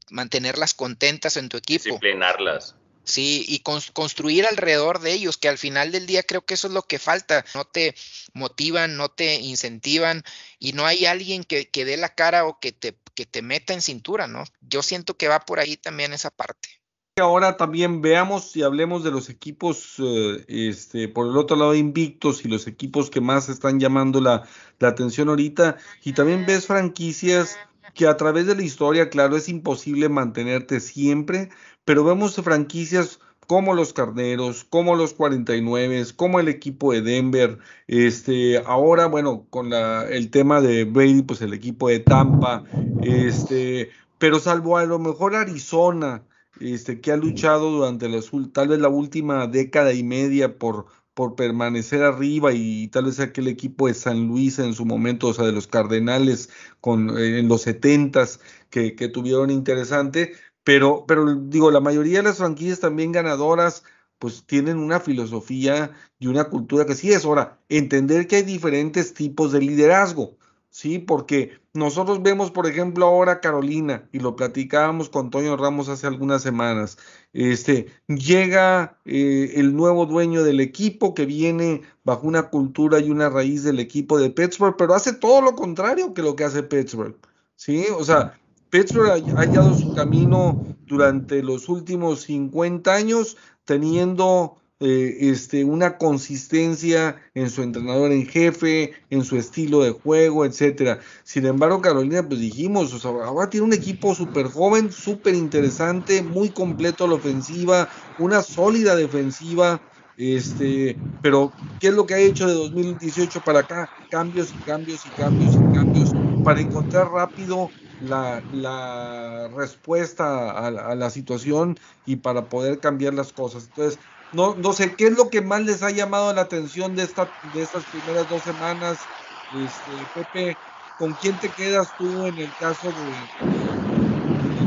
mantenerlas contentas en tu equipo. Disciplinarlas. Sí, y construir alrededor de ellos, que al final del día creo que eso es lo que falta. No te motivan, no te incentivan y no hay alguien que, que dé la cara o que te, que te meta en cintura, ¿no? Yo siento que va por ahí también esa parte ahora también veamos y hablemos de los equipos, eh, este, por el otro lado, invictos y los equipos que más están llamando la, atención ahorita. Y también ves franquicias que a través de la historia, claro, es imposible mantenerte siempre, pero vemos franquicias como los Carneros, como los 49, como el equipo de Denver, este, ahora, bueno, con la, el tema de Brady, pues el equipo de Tampa, este, pero salvo a lo mejor Arizona, este, que ha luchado durante tal vez la última década y media por, por permanecer arriba y, tal vez aquel equipo de San Luis en su momento, o sea, de los Cardenales eh, en los setentas que, que tuvieron interesante, pero, pero digo, la mayoría de las franquicias también ganadoras pues tienen una filosofía y una cultura que sí es. Ahora, entender que hay diferentes tipos de liderazgo. ¿Sí? Porque nosotros vemos, por ejemplo, ahora Carolina, y lo platicábamos con Toño Ramos hace algunas semanas, este, llega eh, el nuevo dueño del equipo que viene bajo una cultura y una raíz del equipo de Pittsburgh, pero hace todo lo contrario que lo que hace Pittsburgh, ¿sí? O sea, Pittsburgh ha hallado su camino durante los últimos 50 años teniendo eh, este, una consistencia en su entrenador en jefe, en su estilo de juego, etcétera. Sin embargo, Carolina, pues dijimos, o sea, ahora tiene un equipo súper joven, súper interesante, muy completo a la ofensiva, una sólida defensiva. Este, pero ¿qué es lo que ha hecho de 2018 para acá? Cambios y cambios y cambios y cambios para encontrar rápido la, la respuesta a, a, la situación y para poder cambiar las cosas. Entonces, no, no sé, ¿qué es lo que más les ha llamado la atención de, esta, de estas primeras dos semanas? Este, Pepe, ¿con quién te quedas tú en el caso de,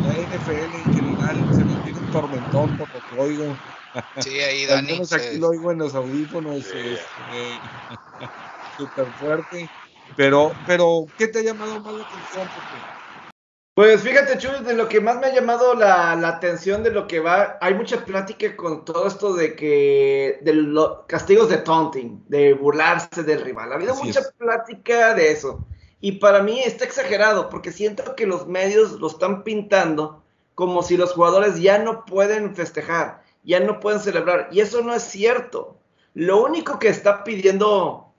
la NFL en general? Se nos tiene un tormentón por lo que oigo. Sí, ahí Dani. aquí lo oigo en los audífonos, este, súper fuerte. Pero, pero, ¿qué te ha llamado más la atención? Pepe? Pues fíjate, Chuy, de lo que más me ha llamado la, atención de lo que va, hay mucha plática con todo esto de que, de los castigos de taunting, de burlarse del rival. Ha habido mucha plática de eso. Y para mí está exagerado, porque siento que los medios lo están pintando como si los jugadores ya no pueden festejar, ya no pueden celebrar. Y eso no es cierto. Lo único que está pidiendo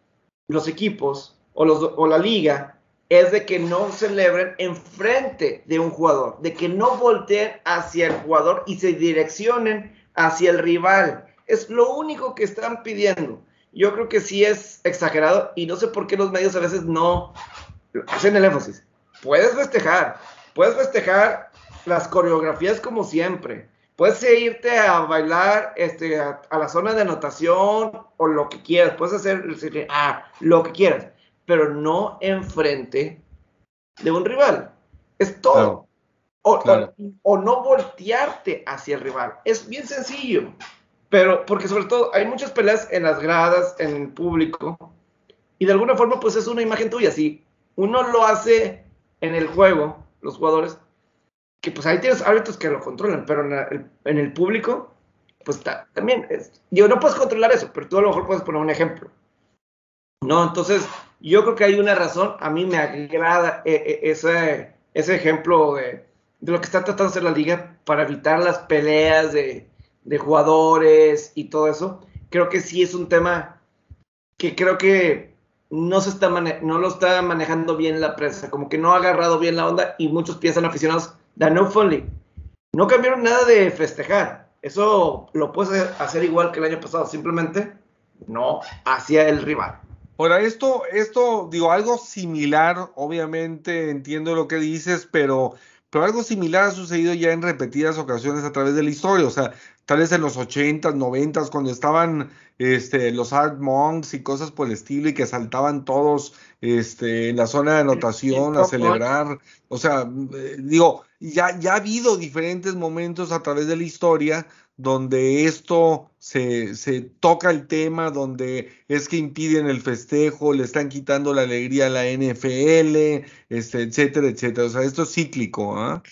los equipos o, los, o la liga es de que no celebren enfrente de un jugador, de que no volteen hacia el jugador y se direccionen hacia el rival. Es lo único que están pidiendo. Yo creo que sí es exagerado y no sé por qué los medios a veces no hacen el énfasis. Puedes festejar, puedes festejar las coreografías como siempre. Puedes irte a bailar este, a, la zona de anotación o lo que quieras. Puedes hacer ah, lo que quieras pero no enfrente de un rival. Es todo. O, no voltearte hacia el rival. Es bien sencillo. Pero, porque sobre todo hay muchas peleas en las gradas, en el público, y de alguna forma, pues es una imagen tuya. Si uno lo hace en el juego, los jugadores, que pues ahí tienes árbitros que lo controlan, pero en, el público, pues también, es, yo no puedes controlar eso, pero tú a lo mejor puedes poner un ejemplo. No, entonces yo creo que hay una razón. A mí me agrada eh, eh, ese, ese ejemplo de, lo que está tratando de hacer la liga para evitar las peleas de, jugadores y todo eso. Creo que sí es un tema que creo que no se está no lo está manejando bien la prensa, como que no ha agarrado bien la onda y muchos piensan aficionados de no. No cambiaron nada de festejar. Eso lo puedes hacer igual que el año pasado, simplemente no hacia el rival. Ahora, esto, esto, digo, algo similar, obviamente entiendo lo que dices, pero, pero algo similar ha sucedido ya en repetidas ocasiones a través de la historia. O sea, tal vez en los 80s, 90s, cuando estaban este, los Art Monks y cosas por el estilo y que saltaban todos este, en la zona de anotación a celebrar. O sea, eh, digo, ya, ya ha habido diferentes momentos a través de la historia donde esto se, se, toca el tema, donde es que impiden el festejo, le están quitando la alegría a la NFL, este, etcétera, etcétera. O sea, esto es cíclico. ¿ah?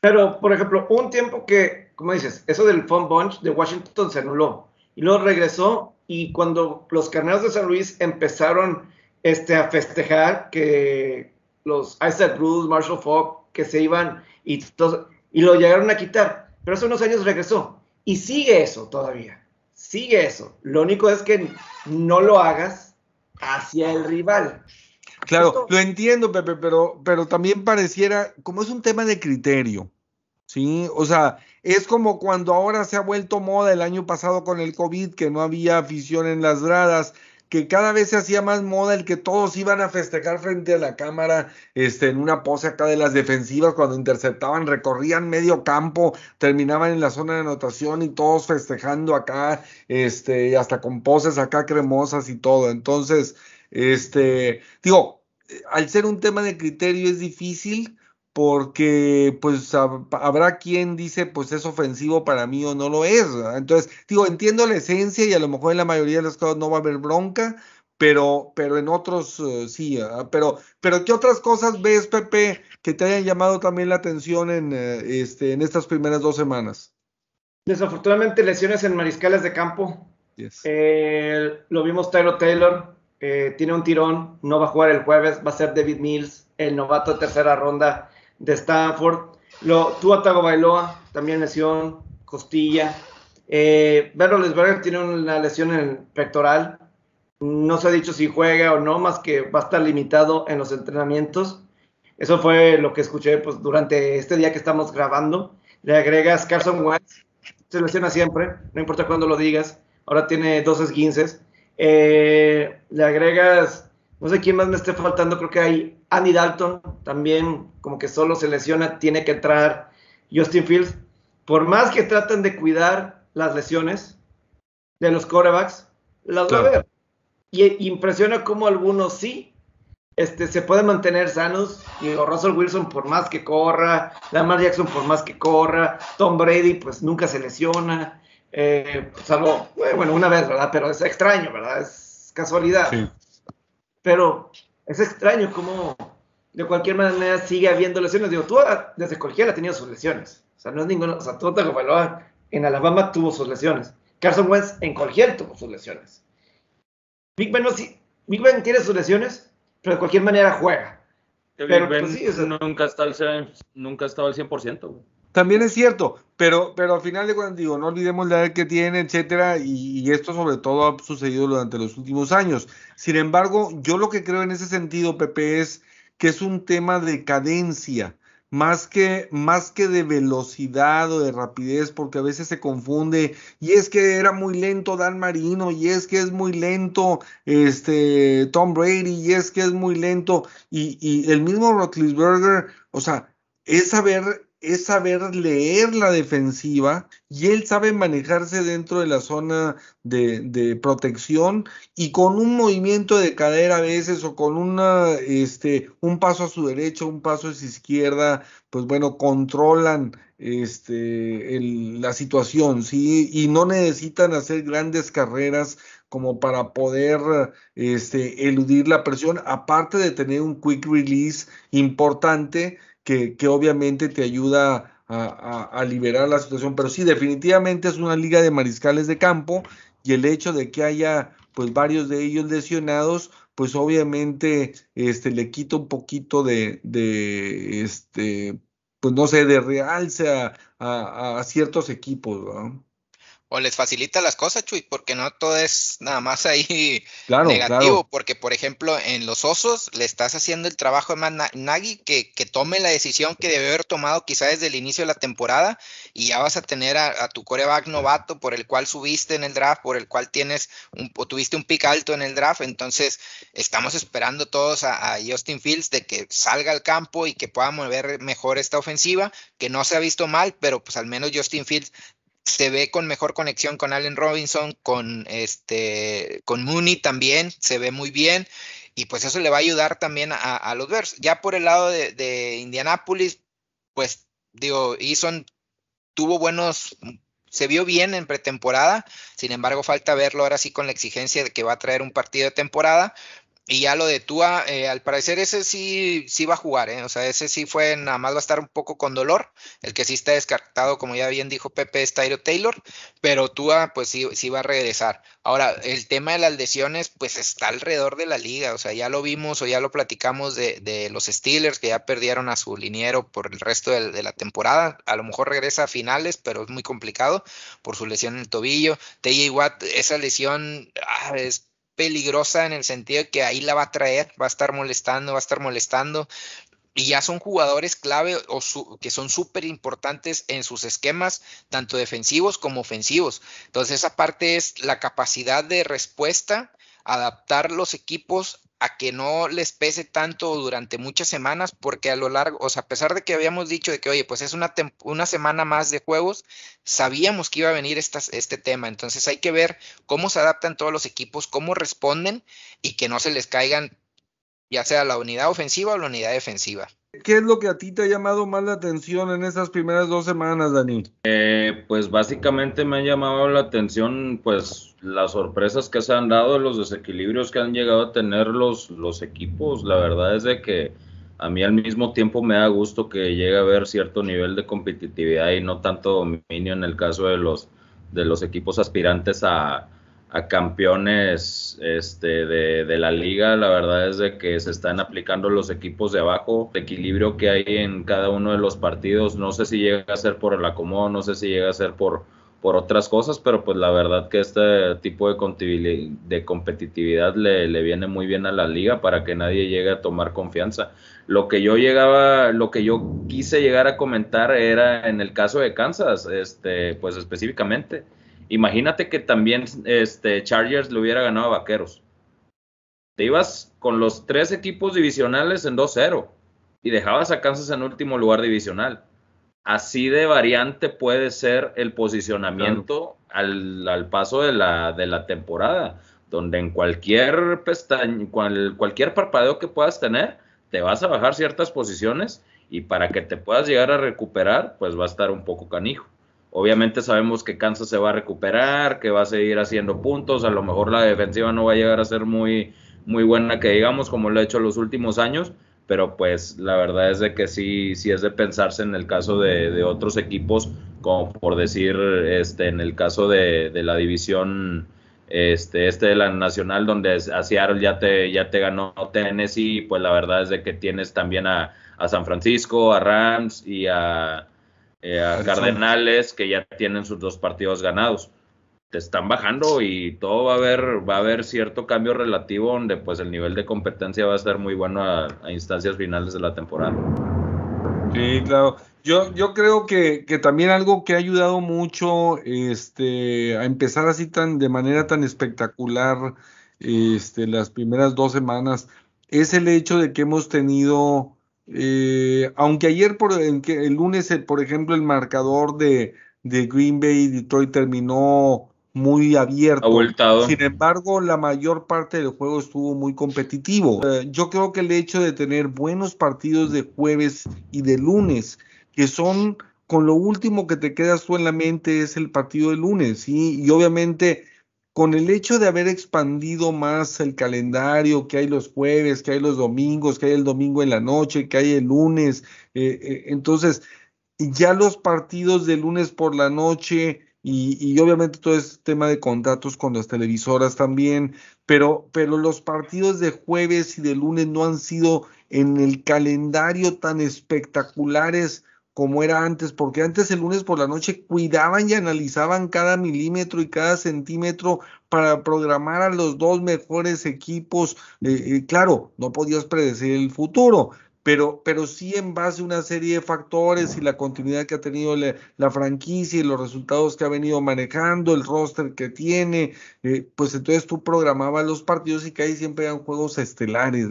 Pero, por ejemplo, un tiempo que, como dices, eso del Fun Bunch de Washington se anuló y luego regresó y cuando los carneros de San Luis empezaron este, a festejar que los Isaac Bruce, Marshall Falk, que se iban y, y lo llegaron a quitar, pero hace unos años regresó y sigue eso todavía. Sigue eso. Lo único es que no lo hagas hacia el rival. Claro, lo entiendo, Pepe, pero, pero también pareciera, como es un tema de criterio, ¿sí? O sea, es como cuando ahora se ha vuelto moda el año pasado con el COVID, que no había afición en las gradas, que cada vez se hacía más moda el que todos iban a festejar frente a la cámara, este, en una pose acá de las defensivas cuando interceptaban, recorrían medio campo, terminaban en la zona de anotación y todos festejando acá, este, hasta con poses acá cremosas y todo. Entonces, este, digo, al ser un tema de criterio es difícil porque pues habrá quien dice pues es ofensivo para mí o no lo es. Entonces, digo, entiendo la esencia y a lo mejor en la mayoría de los casos no va a haber bronca, pero, pero en otros eh, sí. Pero, pero ¿qué otras cosas ves, Pepe, que te hayan llamado también la atención en, eh, este, en estas primeras dos semanas? Desafortunadamente lesiones en mariscales de campo. Eh, lo vimos Tyler Taylor, tiene un tirón, no va a jugar el jueves, va a ser David Mills, el novato de tercera ronda de Stanford. Lo, Tua Bailoa, también lesión, costilla. Eh, Lesberger tiene una lesión en el pectoral. No se ha dicho si juega o no, más que va a estar limitado en los entrenamientos. Eso fue lo que escuché pues, durante este día que estamos grabando. Le agregas Carson Wentz, se lesiona siempre, no importa cuándo lo digas. Ahora tiene dos esguinces. Eh, le agregas, no sé quién más me esté faltando, creo que hay Andy Dalton también como que solo se lesiona, tiene que entrar Justin Fields. Por más que traten de cuidar las lesiones de los corebacks, las va a ver. Y impresiona cómo algunos sí este, se pueden mantener sanos. Y Russell Wilson, por más que corra, Lamar Jackson, por más que corra, Tom Brady, pues nunca se lesiona. Eh, salvo, bueno, una vez, ¿verdad? Pero es extraño, ¿verdad? Es casualidad. Pero es extraño cómo de cualquier manera sigue habiendo lesiones. Digo, tú desde colegial ha tenido sus lesiones. O sea, no es ninguno. O sea, tú en Alabama tuvo sus lesiones. Carson Wentz en colegial tuvo sus lesiones. Big Ben, no, sí, Big Ben tiene sus lesiones, pero de cualquier manera juega. pero, pues, sí, nunca, está al, nunca ha estado al 100%. También es cierto, pero, pero al final de cuentas, digo, no olvidemos la edad que tiene, etcétera, y, esto sobre todo ha sucedido durante los últimos años. Sin embargo, yo lo que creo en ese sentido, Pepe, es que es un tema de cadencia, más que, más que de velocidad o de rapidez, porque a veces se confunde, y es que era muy lento Dan Marino, y es que es muy lento este, Tom Brady, y es que es muy lento, y, y el mismo Roethlisberger, o sea, es saber es saber leer la defensiva y él sabe manejarse dentro de la zona de, protección y con un movimiento de cadera a veces o con una, este, un paso a su derecha, un paso a su izquierda, pues bueno, controlan este, la situación, ¿sí? Y no necesitan hacer grandes carreras como para poder este, eludir la presión, aparte de tener un quick release importante que, obviamente te ayuda a, liberar la situación. Pero sí, definitivamente es una liga de mariscales de campo y el hecho de que haya pues varios de ellos lesionados, pues obviamente este, le quita un poquito de, de este, pues no sé, de realce a, a ciertos equipos. ¿no? O les facilita las cosas, Chuy, porque no todo es nada más ahí negativo, porque por ejemplo en los osos le estás haciendo el trabajo de Nagy que, que, tome la decisión que debe haber tomado quizá desde el inicio de la temporada y ya vas a tener a, tu coreback novato por el cual subiste en el draft, por el cual tienes un, o tuviste un pick alto en el draft, entonces estamos esperando todos a, a Justin Fields de que salga al campo y que pueda mover mejor esta ofensiva, que no se ha visto mal, pero pues al menos Justin Fields se ve con mejor conexión con Allen Robinson, con este, con Mooney también, se ve muy bien. Y pues eso le va a ayudar también a, los Bears. Ya por el lado de, de Indianapolis, pues digo, Eason tuvo buenos, se vio bien en pretemporada, sin embargo falta verlo ahora sí con la exigencia de que va a traer un partido de temporada, y ya lo de Tua, eh, al parecer ese sí, sí va a jugar, ¿eh? o sea, ese sí fue, nada más va a estar un poco con dolor. El que sí está descartado, como ya bien dijo Pepe, es Tyro Taylor, pero Tua, pues sí, sí va a regresar. Ahora, el tema de las lesiones, pues está alrededor de la liga, o sea, ya lo vimos o ya lo platicamos de, los Steelers, que ya perdieron a su liniero por el resto de, la temporada. A lo mejor regresa a finales, pero es muy complicado por su lesión en el tobillo. TJ Watt, esa lesión ah, es peligrosa en el sentido de que ahí la va a traer, va a estar molestando, va a estar molestando. Y ya son jugadores clave o que son súper importantes en sus esquemas, tanto defensivos como ofensivos. Entonces, esa parte es la capacidad de respuesta adaptar los equipos a que no les pese tanto durante muchas semanas, porque a lo largo, o sea, a pesar de que habíamos dicho de que, oye, pues es una, una semana más de juegos, sabíamos que iba a venir este tema, entonces hay que ver cómo se adaptan todos los equipos, cómo responden y que no se les caigan ya sea la unidad ofensiva o la unidad defensiva. ¿Qué es lo que a ti te ha llamado más la atención en estas primeras dos semanas, Dani? Eh, pues básicamente me ha llamado la atención, pues las sorpresas que se han dado, los desequilibrios que han llegado a tener los, los equipos. La verdad es de que a mí al mismo tiempo me da gusto que llegue a haber cierto nivel de competitividad y no tanto dominio en el caso de los, de los equipos aspirantes a, a campeones este, de, la liga. La verdad es de que se están aplicando los equipos de abajo, el equilibrio que hay en cada uno de los partidos. No sé si llega a ser por el acomodo, no sé si llega a ser por, por otras cosas, pero pues la verdad que este tipo de, de competitividad le, le, viene muy bien a la liga para que nadie llegue a tomar confianza. Lo que yo llegaba, lo que yo quise llegar a comentar era en el caso de Kansas, este, pues específicamente Imagínate que también este, Chargers le hubiera ganado a Vaqueros. Te ibas con los tres equipos divisionales en 2-0 y dejabas a Kansas en último lugar divisional. Así de variante puede ser el posicionamiento al, paso de la, de la temporada, donde en cualquier pestaña, cualquier parpadeo que puedas tener, te vas a bajar ciertas posiciones y para que te puedas llegar a recuperar, pues va a estar un poco canijo. Obviamente sabemos que Kansas se va a recuperar, que va a seguir haciendo puntos, a lo mejor la defensiva no va a llegar a ser muy, muy buena que digamos como lo ha hecho los últimos años, pero pues la verdad es de que sí, sí es de pensarse en el caso de, otros equipos, como por decir, este, en el caso de, la división este, este de la nacional, donde a Seattle ya te, ya te ganó Tennessee, pues la verdad es de que tienes también a, a San Francisco, a Rams y a eh, a Cardenales que ya tienen sus dos partidos ganados. Te están bajando y todo va a haber, va a haber cierto cambio relativo donde pues el nivel de competencia va a estar muy bueno a, instancias finales de la temporada. Sí, claro. Yo, yo creo que, que, también algo que ha ayudado mucho este, a empezar así tan de manera tan espectacular este, las primeras dos semanas es el hecho de que hemos tenido eh, aunque ayer, por, el, el lunes, eh, por ejemplo, el marcador de, de Green Bay Detroit terminó muy abierto. Sin embargo, la mayor parte del juego estuvo muy competitivo. Eh, yo creo que el hecho de tener buenos partidos de jueves y de lunes, que son con lo último que te quedas tú en la mente es el partido de lunes, ¿sí? Y obviamente con el hecho de haber expandido más el calendario, que hay los jueves, que hay los domingos, que hay el domingo en la noche, que hay el lunes, eh, eh, entonces ya los partidos de lunes por la noche y, obviamente todo este tema de contratos con las televisoras también, pero, pero los partidos de jueves y de lunes no han sido en el calendario tan espectaculares como era antes, porque antes el lunes por la noche cuidaban y analizaban cada milímetro y cada centímetro para programar a los dos mejores equipos. Eh, eh, claro, no podías predecir el futuro, pero, pero sí en base a una serie de factores y la continuidad que ha tenido la, franquicia y los resultados que ha venido manejando, el roster que tiene, eh, pues entonces tú programabas los partidos y que ahí siempre eran juegos estelares.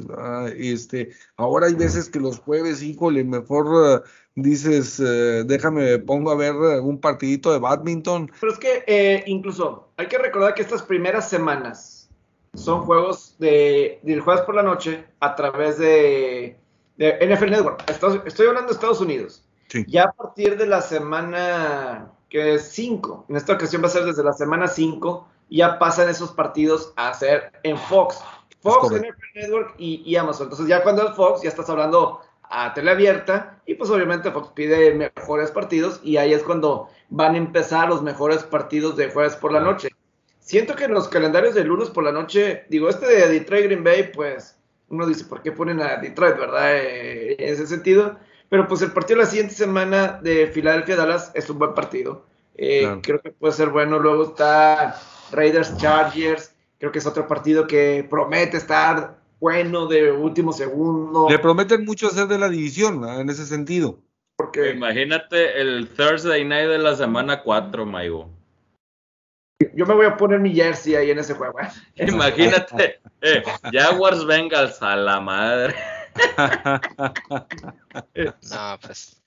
Este, ahora hay veces que los jueves, híjole, mejor dices, eh, déjame, pongo a ver eh, un partidito de badminton. Pero es que eh, incluso hay que recordar que estas primeras semanas son juegos de, de jueves por la noche a través de, NFL Network. Estoy, hablando de Estados Unidos. Ya a partir de la semana que es 5, en esta ocasión va a ser desde la semana 5, ya pasan esos partidos a ser en Fox. Fox, NFL Network y, y Amazon. Entonces ya cuando es Fox ya estás hablando a tele abierta y pues obviamente Fox pide mejores partidos y ahí es cuando van a empezar los mejores partidos de jueves por la noche. Siento que en los calendarios de lunes por la noche, digo, este de Detroit Green Bay, pues uno dice, ¿por qué ponen a Detroit, verdad? Eh, en ese sentido. Pero pues el partido de la siguiente semana de Filadelfia Dallas es un buen partido. Eh, creo que puede ser bueno. Luego está Raiders Chargers. Creo que es otro partido que promete estar bueno de último segundo. Le prometen mucho hacer de la división en ese sentido. Porque imagínate el Thursday night de la semana 4, Maigo. Yo me voy a poner mi jersey ahí en ese juego. ¿eh? Imagínate, eh, Jaguars Bengals a la madre. no, pues.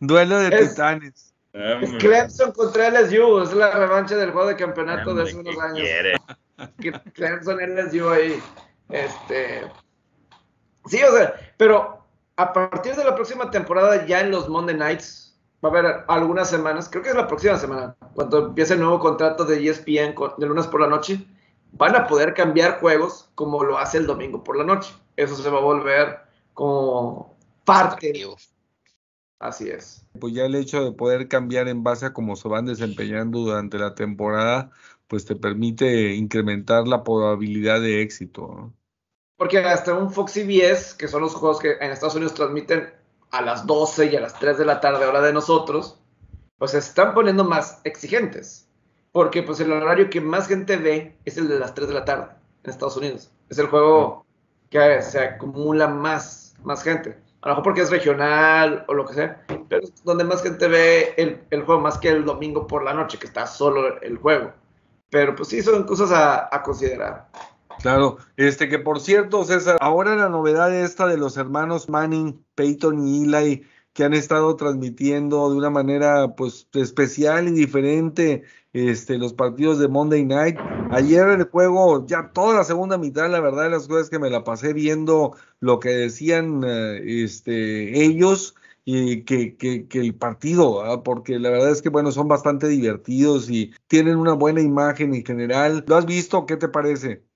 Duelo de titanes. Es Clemson contra LSU, es la revancha del juego de campeonato de hace unos años. Clemson LSU ahí. Este. Sí, o sea, pero a partir de la próxima temporada, ya en los Monday Nights, va a haber algunas semanas, creo que es la próxima semana, cuando empiece el nuevo contrato de ESPN de lunes por la noche, van a poder cambiar juegos como lo hace el domingo por la noche. Eso se va a volver como parte. Así es. Pues ya el hecho de poder cambiar en base a cómo se van desempeñando durante la temporada, pues te permite incrementar la probabilidad de éxito. Porque hasta un Fox CBS, que son los juegos que en Estados Unidos transmiten a las 12 y a las 3 de la tarde, hora de nosotros, pues se están poniendo más exigentes. Porque pues el horario que más gente ve es el de las 3 de la tarde en Estados Unidos. Es el juego que se acumula más, más gente. A lo mejor porque es regional o lo que sea, pero es donde más gente ve el, el juego, más que el domingo por la noche, que está solo el juego. Pero pues sí, son cosas a, a considerar. Claro, este que por cierto, César, ahora la novedad esta de los hermanos Manning, Peyton y Eli, que han estado transmitiendo de una manera pues especial y diferente este, los partidos de Monday Night. Ayer el juego, ya toda la segunda mitad, la verdad de las cosas que me la pasé viendo lo que decían eh, este, ellos y que, que, que el partido, porque la verdad es que bueno, son bastante divertidos y tienen una buena imagen en general. ¿Lo has visto? ¿Qué te parece?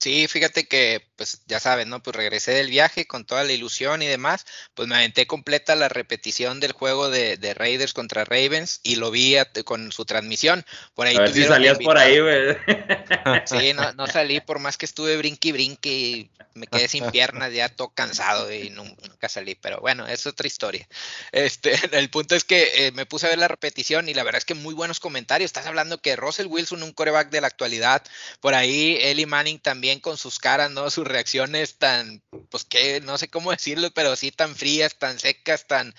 Sí, fíjate que, pues ya sabes, ¿no? Pues regresé del viaje con toda la ilusión y demás, pues me aventé completa la repetición del juego de, Raiders contra Ravens y lo vi con su transmisión. Por ahí a ver si salías por ahí, güey. Sí, no, no, salí, por más que estuve brinqui brinqui y me quedé sin piernas, ya todo cansado y nunca salí, pero bueno, es otra historia. Este, el punto es que eh, me puse a ver la repetición y la verdad es que muy buenos comentarios. Estás hablando que Russell Wilson, un coreback de la actualidad, por ahí Eli Manning también con sus caras, ¿no? Sus reacciones tan, pues que no sé cómo decirlo, pero sí tan frías, tan secas, tan,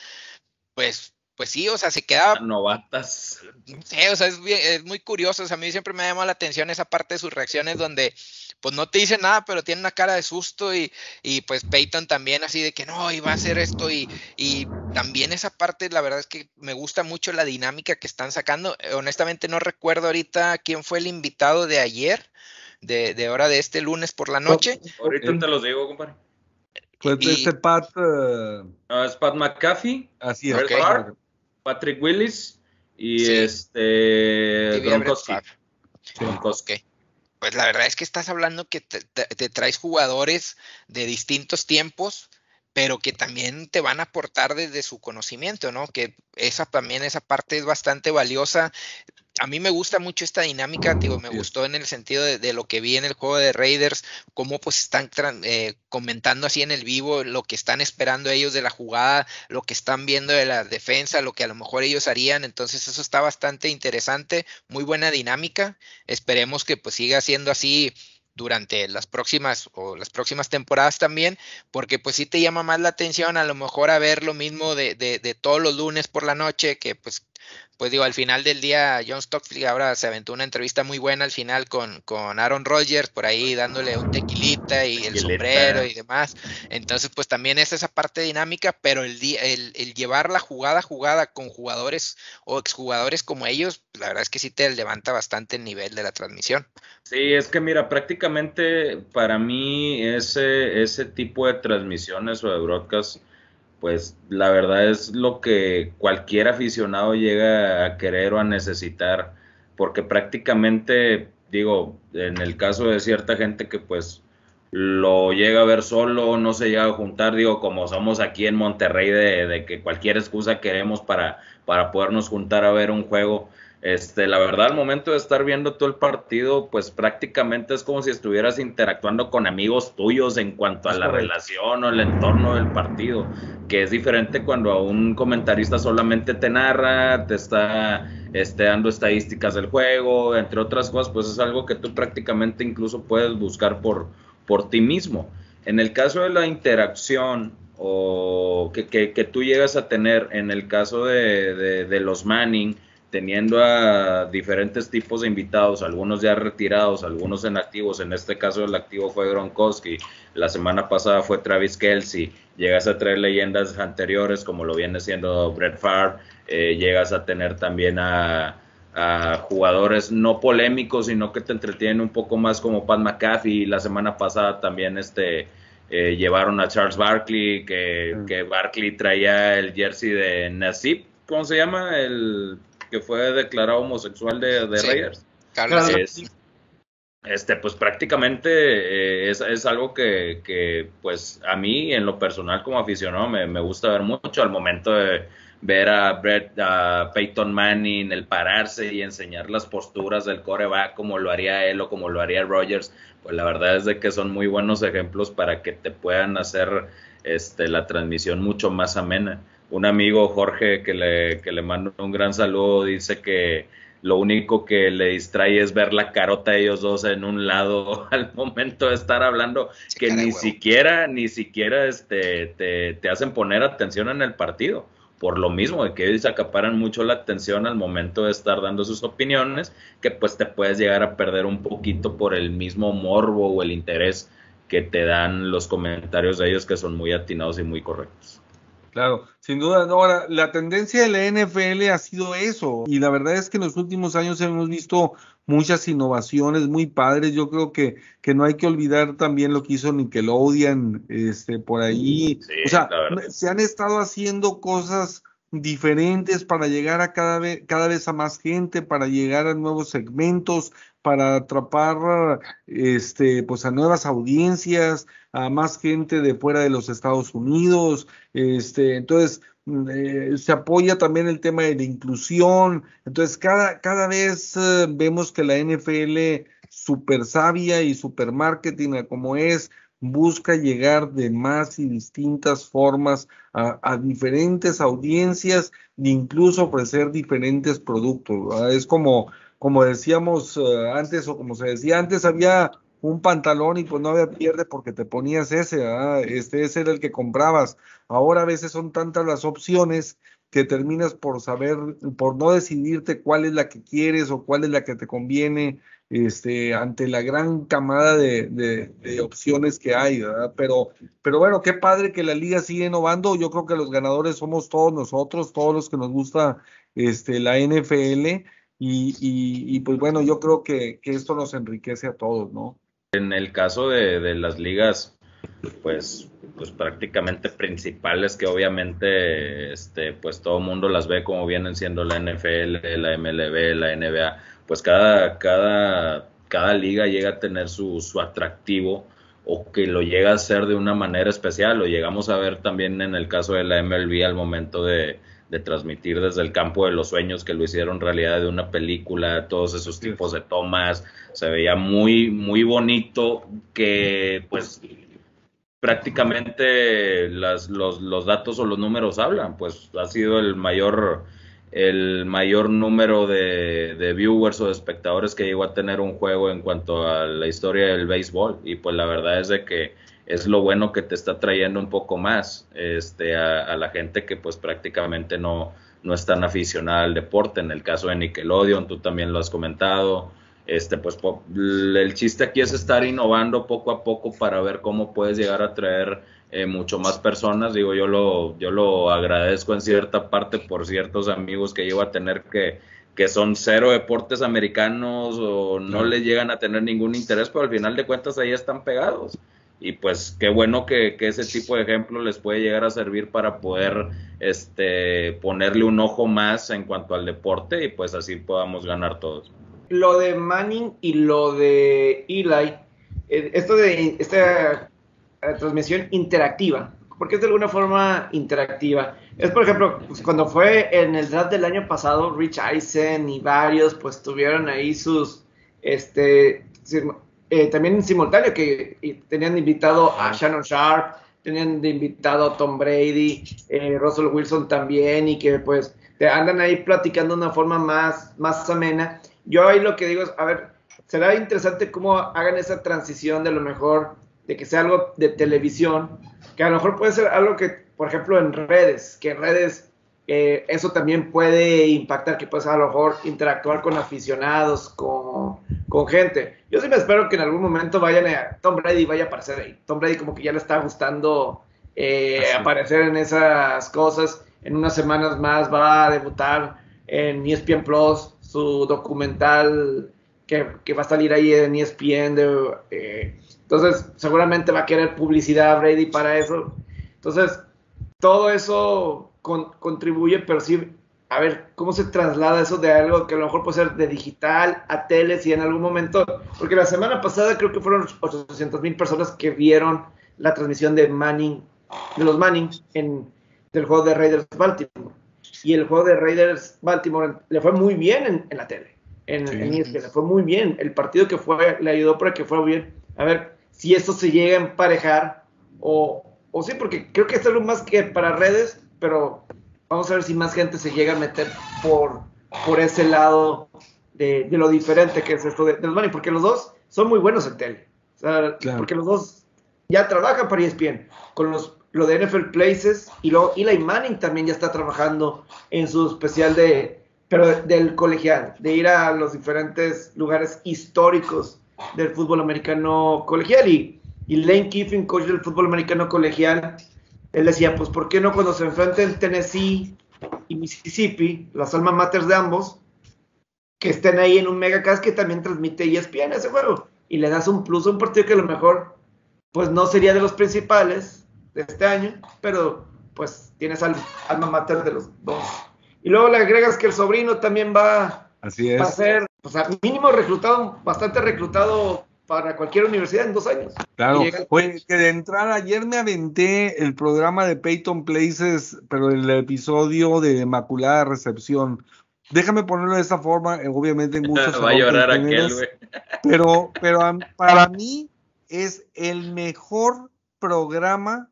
pues, pues sí, o sea, se queda... Novatas. Sí, o sea, es, es muy curioso, o sea, a mí siempre me ha llamado la atención esa parte de sus reacciones donde, pues no te dice nada, pero tiene una cara de susto y, y pues Peyton también así de que no, iba a hacer esto y, y también esa parte, la verdad es que me gusta mucho la dinámica que están sacando. Honestamente no recuerdo ahorita quién fue el invitado de ayer, de, de hora de este lunes por la noche. Ahorita te los digo, compadre. Pues este Pat. Uh... es Pat McAfee. Así es. Patrick Willis y este. Gronkowski. Sí. Pues la verdad es que estás hablando que te, te, traes jugadores de distintos tiempos, pero que también te van a aportar desde su conocimiento, ¿no? Que esa también, esa parte es bastante valiosa a mí me gusta mucho esta dinámica, digo, me gustó en el sentido de, lo que vi en el juego de Raiders, cómo pues están eh, comentando así en el vivo lo que están esperando ellos de la jugada, lo que están viendo de la defensa, lo que a lo mejor ellos harían, entonces eso está bastante interesante, muy buena dinámica, esperemos que pues siga siendo así durante las próximas o las próximas temporadas también, porque pues sí te llama más la atención a lo mejor a ver lo mismo de, de, de todos los lunes por la noche, que pues pues digo, al final del día, John Stockfield ahora se aventó una entrevista muy buena al final con, con Aaron Rodgers, por ahí dándole un tequilita y el sombrero y demás. Entonces, pues también es esa parte dinámica, pero el, el, el llevar la jugada jugada con jugadores o exjugadores como ellos, la verdad es que sí te levanta bastante el nivel de la transmisión. Sí, es que mira, prácticamente para mí ese, ese tipo de transmisiones o de broadcast pues la verdad es lo que cualquier aficionado llega a querer o a necesitar, porque prácticamente, digo, en el caso de cierta gente que pues lo llega a ver solo, no se llega a juntar, digo, como somos aquí en Monterrey, de, que cualquier excusa queremos para, para podernos juntar a ver un juego, este, la verdad, al momento de estar viendo todo el partido, pues prácticamente es como si estuvieras interactuando con amigos tuyos en cuanto a la relación o el entorno del partido, que es diferente cuando a un comentarista solamente te narra, te está este, dando estadísticas del juego, entre otras cosas, pues es algo que tú prácticamente incluso puedes buscar por, por ti mismo. En el caso de la interacción o que, que, tú llegas a tener, en el caso de, de los Manning, teniendo a diferentes tipos de invitados, algunos ya retirados, algunos en activos, en este caso el activo fue Gronkowski, la semana pasada fue Travis Kelsey, llegas a traer leyendas anteriores como lo viene siendo Brett Favre, eh, llegas a tener también a, jugadores no polémicos, sino que te entretienen un poco más como Pat McAfee, la semana pasada también este... Eh, llevaron a Charles Barkley, que, que Barkley traía el jersey de Nasib, ¿cómo se llama? El que fue declarado homosexual de, de Reyes. este, pues prácticamente eh, es, algo que, pues a mí en lo personal como aficionado me, gusta ver mucho al momento de ver a Brett, a Peyton Manning, el pararse y enseñar las posturas del coreback como lo haría él o como lo haría Rogers, pues la verdad es de que son muy buenos ejemplos para que te puedan hacer este, la transmisión mucho más amena un amigo, Jorge, que le, que le mando un gran saludo, dice que lo único que le distrae es ver la carota de ellos dos en un lado al momento de estar hablando, que ni siquiera, ni siquiera este, te, te, hacen poner atención en el partido. Por lo mismo, de que ellos acaparan mucho la atención al momento de estar dando sus opiniones, que pues te puedes llegar a perder un poquito por el mismo morbo o el interés que te dan los comentarios de ellos que son muy atinados y muy correctos. Claro, sin duda. Ahora, la tendencia de la NFL ha sido eso. Y la verdad es que en los últimos años hemos visto muchas innovaciones muy padres. Yo creo que, que no hay que olvidar también lo que hizo Nickelodeon este, por ahí. o sea, se han estado haciendo cosas diferentes para llegar a cada vez, cada vez a más gente, para llegar a nuevos segmentos, para atrapar este, pues a nuevas audiencias, a más gente de fuera de los Estados Unidos. Este, entonces, mm, eh, se apoya también el tema de la inclusión. Entonces, cada, cada vez eh, vemos que la NFL super sabia y super marketing como es, busca llegar de más y distintas formas a, diferentes audiencias e incluso ofrecer diferentes productos. Es como, como decíamos eh, antes o como se decía antes, había un pantalón y pues no había pierde porque te ponías ese, este ese era el que comprabas. Ahora a veces son tantas las opciones que terminas por saber, por no decidirte cuál es la que quieres o cuál es la que te conviene este, ante la gran camada de, opciones que hay. Pero, pero bueno, qué padre que la liga sigue innovando. Yo creo que los ganadores somos todos nosotros, todos los que nos gusta este, la NFL. Y, pues bueno, yo creo que, esto nos enriquece a todos, ¿no? En el caso de, las ligas, pues, pues prácticamente principales que obviamente este, pues todo mundo las ve como vienen siendo la NFL, la MLB, la NBA pues cada, cada, cada liga llega a tener su, su atractivo o que lo llega a hacer de una manera especial. Lo llegamos a ver también en el caso de la MLB al momento de, transmitir desde el campo de los sueños, que lo hicieron realidad de una película, todos esos tipos de tomas, se veía muy, muy bonito, que pues prácticamente las, los, los datos o los números hablan, pues ha sido el mayor el mayor número de, viewers o de espectadores que llegó a tener un juego en cuanto a la historia del béisbol. Y pues la verdad es de que es lo bueno que te está trayendo un poco más este a, la gente que pues prácticamente no no es tan aficionada al deporte. En el caso de Nickelodeon tú también lo has comentado. Este pues el chiste aquí es estar innovando poco a poco para ver cómo puedes llegar a traer eh, mucho más personas. Digo, yo lo, yo lo agradezco en cierta parte por ciertos amigos que llevo a tener que, que son cero deportes americanos o no le llegan a tener ningún interés, pero al final de cuentas ahí están pegados. Y pues qué bueno que, que, ese tipo de ejemplo les puede llegar a servir para poder este, ponerle un ojo más en cuanto al deporte y pues así podamos ganar todos. Lo de Manning y lo de Eli, eh, esto de esta transmisión interactiva. porque es de alguna forma interactiva? Es, por ejemplo, pues, cuando fue en el draft del año pasado, Rich Eisen y varios, pues tuvieron ahí sus, este, eh, también en simultáneo, que tenían invitado a Shannon Sharp, tenían de invitado a Tom Brady, eh, Russell Wilson también, y que pues te andan ahí platicando de una forma más, más amena. Yo ahí lo que digo es, a ver, será interesante cómo hagan esa transición de lo mejor de que sea algo de televisión, que a lo mejor puede ser algo que, por ejemplo, en redes, que en redes eh, eso también puede impactar, que puedes a lo mejor interactuar con aficionados, con, con, gente. Yo sí me espero que en algún momento vayan a Tom Brady vaya a aparecer ahí. Tom Brady como que ya le está gustando eh, aparecer en esas cosas. En unas semanas más va a debutar en ESPN Plus su documental que, que va a salir ahí en ESPN. De, eh, entonces seguramente va a querer publicidad Brady para eso. Entonces todo eso contribuye, pero sí, a ver, ¿cómo se traslada eso de algo que a lo mejor puede ser de digital a teles y en algún momento? Porque la semana pasada creo que fueron 800 mil personas que vieron la transmisión de Manning, de los Manning en, del juego de Raiders Baltimore. Y el juego de Raiders Baltimore le fue muy bien en, la tele, en, sí. le fue muy bien. El partido que fue le ayudó para que fue bien. A ver si esto se llega a emparejar o, o sí, porque creo que es algo más que para redes pero vamos a ver si más gente se llega a meter por, por ese lado de, lo diferente que es esto de, los Manning, porque los dos son muy buenos en tele. Porque los dos ya trabajan para ESPN, con los, lo de NFL Places, y luego Eli Manning también ya está trabajando en su especial de, pero del colegial, de ir a los diferentes lugares históricos del fútbol americano colegial. Y, y Lane Kiffin, coach del fútbol americano colegial, él decía, pues ¿por qué no cuando se enfrenten Tennessee y Mississippi, las alma maters de ambos, que estén ahí en un megacast que también transmite ESPN ese juego? Y le das un plus a un partido que a lo mejor pues no sería de los principales de este año, pero pues tienes al, alma mater de los dos. Y luego le agregas que el sobrino también va, Así es. a ser, pues, mínimo reclutado, bastante reclutado para cualquier universidad en dos años. Claro, oye, que de entrada ayer me aventé el programa de Peyton Places, pero el episodio de Inmaculada Recepción. Déjame ponerlo de esta forma, eh, obviamente en muchos... Va a llorar aquel, güey. Pero, pero para mí es el mejor programa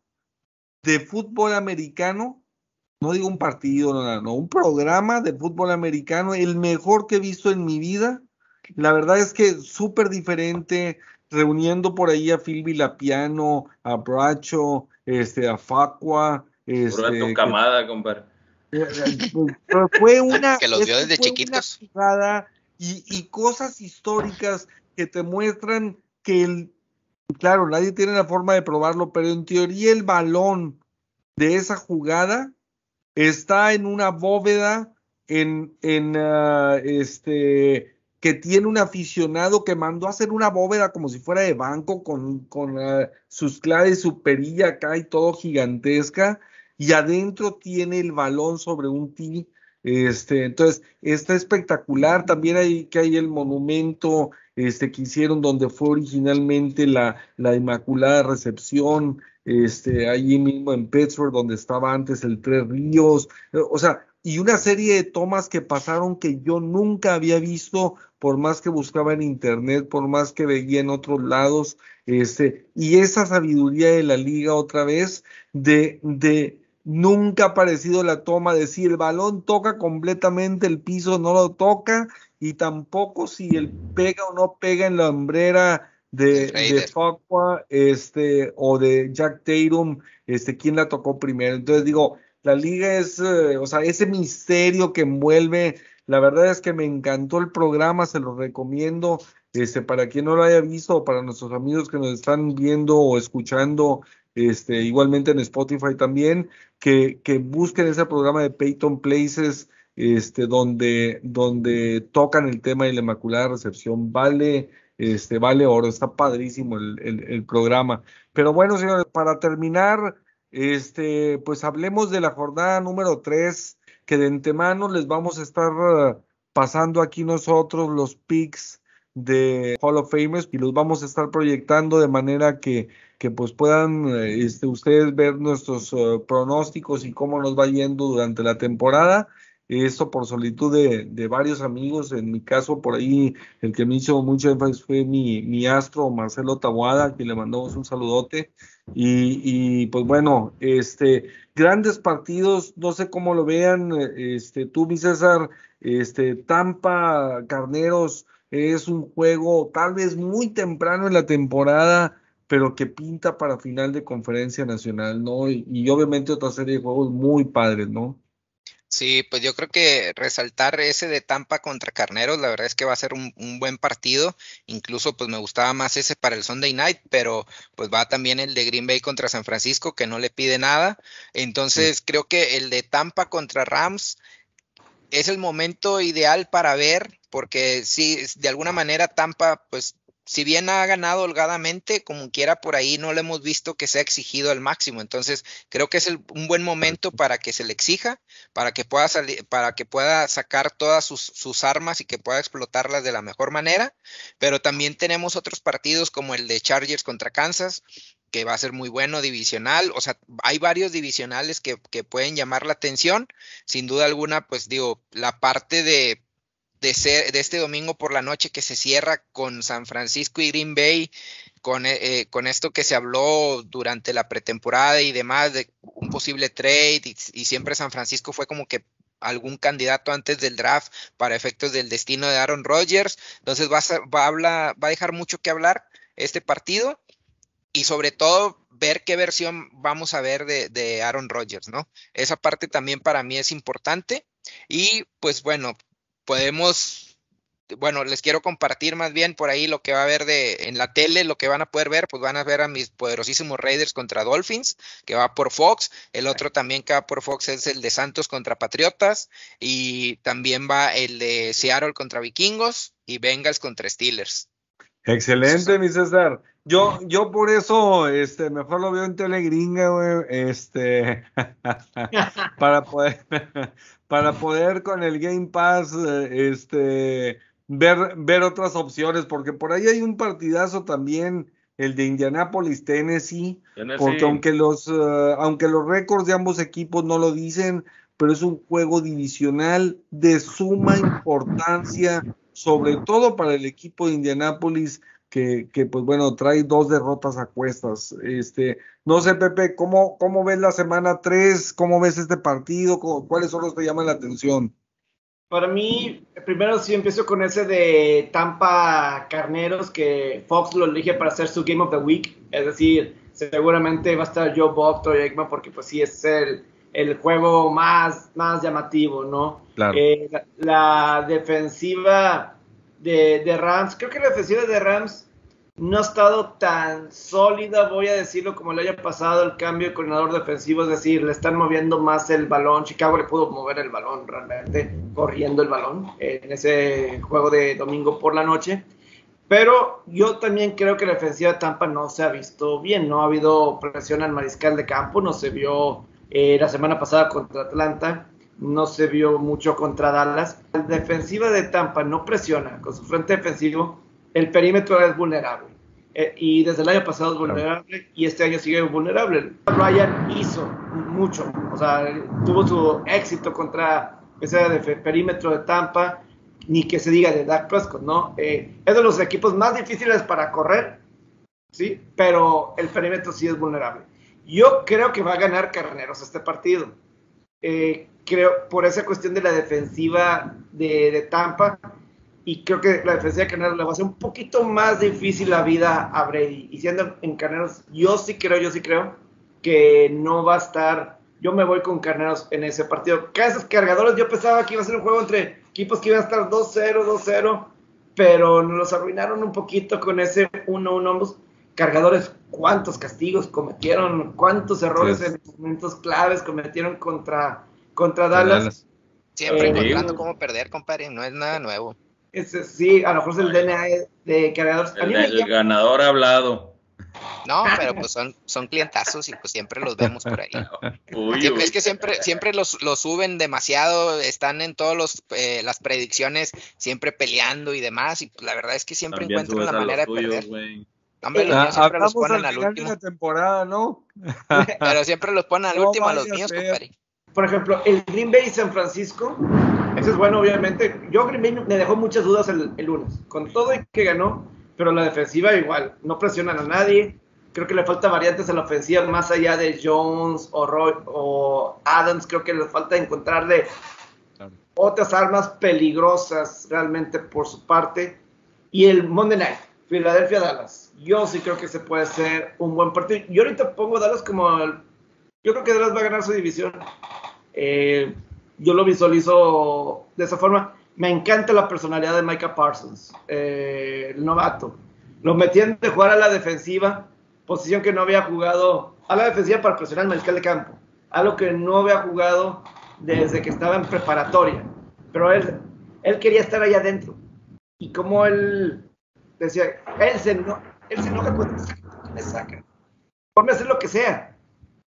de fútbol americano, no digo un partido, no, no, un programa de fútbol americano, el mejor que he visto en mi vida la verdad es que súper diferente, reuniendo por ahí a Phil Vilapiano, a Bracho, este, a Facua. Este, tu camada, compadre. Eh, eh, pues, fue una. que los vio desde chiquitos. Y, y cosas históricas que te muestran que el. Claro, nadie tiene la forma de probarlo, pero en teoría el balón de esa jugada está en una bóveda en, en uh, este que tiene un aficionado que mandó a hacer una bóveda como si fuera de banco con, con uh, sus claves, su perilla acá y todo gigantesca, y adentro tiene el balón sobre un tee. Este, entonces, está espectacular. También hay que hay el monumento este, que hicieron donde fue originalmente la, la Inmaculada Recepción, este, allí mismo en Pittsburgh, donde estaba antes el Tres Ríos. O sea, y una serie de tomas que pasaron que yo nunca había visto, por más que buscaba en internet, por más que veía en otros lados, este, y esa sabiduría de la liga otra vez, de, de nunca ha aparecido la toma de si el balón toca completamente el piso, no lo toca, y tampoco si el pega o no pega en la hombrera de, de este, o de Jack Tatum, este, quién la tocó primero. Entonces digo, la liga es, eh, o sea, ese misterio que envuelve. La verdad es que me encantó el programa, se lo recomiendo. Este, para quien no lo haya visto, o para nuestros amigos que nos están viendo o escuchando, este, igualmente en Spotify también, que, que busquen ese programa de Peyton Places, este, donde, donde tocan el tema de la Inmaculada Recepción. Vale, este, vale oro, está padrísimo el, programa. Pero bueno, señores, para terminar, este, pues hablemos de la jornada número 3, que de antemano les vamos a estar eh, pasando aquí nosotros los picks de Hall of Famers y los vamos a estar proyectando de manera que, que pues puedan eh, este, ustedes ver nuestros eh, pronósticos y cómo nos va yendo durante la temporada. Esto por solitud de, varios amigos. En mi caso, por ahí, el que me hizo mucho énfasis fue mi, astro, Marcelo Tabuada, que le mandamos un saludote. Y, pues bueno, este, grandes partidos, no sé cómo lo vean, este, tú, mi César, este, Tampa, Carneros, es un juego tal vez muy temprano en la temporada, pero que pinta para final de conferencia nacional, ¿no? Y, y obviamente otra serie de juegos muy padres, ¿no? Sí, pues yo creo que resaltar ese de Tampa contra Carneros, la verdad es que va a ser un, buen partido. Incluso pues me gustaba más ese para el Sunday Night, pero pues va también el de Green Bay contra San Francisco, que no le pide nada. Entonces creo que el de Tampa contra Rams es el momento ideal para ver, porque si de alguna manera Tampa pues si bien ha ganado holgadamente, como quiera por ahí no le hemos visto que sea exigido al máximo. Entonces, creo que es un buen momento para que se le exija, para que pueda salir, para que pueda sacar todas sus, armas y que pueda explotarlas de la mejor manera. Pero también tenemos otros partidos como el de Chargers contra Kansas, que va a ser muy bueno, divisional. O sea, hay varios divisionales que, que pueden llamar la atención. Sin duda alguna, pues digo, la parte de de, ser, de este domingo por la noche que se cierra con San Francisco y Green Bay, con, eh, con esto que se habló durante la pretemporada y demás de un posible trade y, siempre San Francisco fue como que algún candidato antes del draft para efectos del destino de Aaron Rodgers. Entonces va a, va a, va a dejar mucho que hablar este partido y sobre todo ver qué versión vamos a ver de, de Aaron Rodgers, ¿no? Esa parte también para mí es importante. Y pues bueno, podemos, bueno, les quiero compartir más bien por ahí lo que va a haber de en la tele, lo que van a poder ver, pues van a ver a mis poderosísimos Raiders contra Dolphins, que va por Fox, el otro también que va por Fox es el de Santos contra Patriotas y también va el de Seattle contra Vikingos y Bengals contra Steelers. Excelente, mi César. Yo, yo por eso, este, mejor lo veo en telegringa, güey, este, para poder, para poder con el Game Pass, eh, este, ver, ver otras opciones, porque por ahí hay un partidazo también, el de Indianapolis, Tennessee, porque aunque los, eh, aunque los récords de ambos equipos no lo dicen, pero es un juego divisional de suma importancia, sobre todo para el equipo de Indianapolis, que, que, pues bueno, trae dos derrotas a cuestas. Este, no sé, Pepe, ¿cómo, cómo ves la semana 3? ¿Cómo ves este partido? ¿Cuáles son los que te llaman la atención? Para mí, primero sí empiezo con ese de Tampa Carneros, que Fox lo elige para hacer su Game of the Week. Es decir, seguramente va a estar Joe Buck, Troy Aikman, porque pues sí es el, el juego más, más llamativo, ¿no? Claro. Eh, la defensiva de, Rams. Creo que la defensiva de Rams no ha estado tan sólida, voy a decirlo, como le haya pasado el cambio de coordinador defensivo, es decir, le están moviendo más el balón. Chicago le pudo mover el balón realmente, corriendo el balón en ese juego de domingo por la noche. Pero yo también creo que la defensiva de Tampa no se ha visto bien, no ha habido presión al mariscal de campo, no se vio eh, la semana pasada contra Atlanta no se vio mucho contra Dallas. La defensiva de Tampa no presiona con su frente defensivo, el perímetro es vulnerable. Eh, y desde el año pasado es vulnerable y este año sigue vulnerable. Ryan hizo mucho, o sea, tuvo su éxito contra ese perímetro de Tampa, ni que se diga de Dak Prescott, ¿no? Eh, es de los equipos más difíciles para correr, ¿sí? Pero el perímetro sí es vulnerable. Yo creo que va a ganar Carneros este partido. Eh, creo, por esa cuestión de la defensiva de, Tampa. Y creo que la defensiva de Carneros le va a hacer un poquito más difícil la vida a Brady. Y siendo en Carneros, yo sí creo, yo sí creo que no va a estar. Yo me voy con Carneros en ese partido. Cada esos cargadores, yo pensaba que iba a ser un juego entre equipos que iban a estar 2-0, 2-0, pero nos los arruinaron un poquito con ese 1-1. Cargadores, cuántos castigos cometieron, cuántos errores en momentos claves cometieron contra contra Dallas. Siempre eh, encontrando cómo perder, compadre, no es nada nuevo. sí, a lo mejor es el DNA de creadores. El, ganador ha hablado. No, pero pues son, son clientazos y pues siempre los vemos por ahí. Es que siempre, siempre los, los suben demasiado, están en todas eh, las predicciones, siempre peleando y demás, y pues la verdad es que siempre encuentran la manera de perder. Hombre, los míos siempre los ponen al, último. temporada, ¿no? pero siempre los ponen al último a los míos, compadre por ejemplo, el Green Bay San Francisco, eso es bueno, obviamente. Yo Green Bay me dejó muchas dudas el, lunes, con todo y que ganó, pero la defensiva igual, no presionan a nadie. Creo que le falta variantes a la ofensiva más allá de Jones o, Roy, o Adams. Creo que le falta encontrarle otras armas peligrosas realmente por su parte. Y el Monday Night, Philadelphia-Dallas. Yo sí creo que se puede ser un buen partido. Yo ahorita pongo Dallas como el, yo creo que Dallas va a ganar su división. Eh, yo lo visualizo de esa forma. Me encanta la personalidad de Micah Parsons, eh, el novato. Lo metían de jugar a la defensiva, posición que no había jugado, a la defensiva para presionar al mariscal de campo, algo que no había jugado desde que estaba en preparatoria. Pero él, él quería estar ahí adentro. Y como él decía, él se, él se enoja cuando me sacan. Ponme a hacer lo que sea.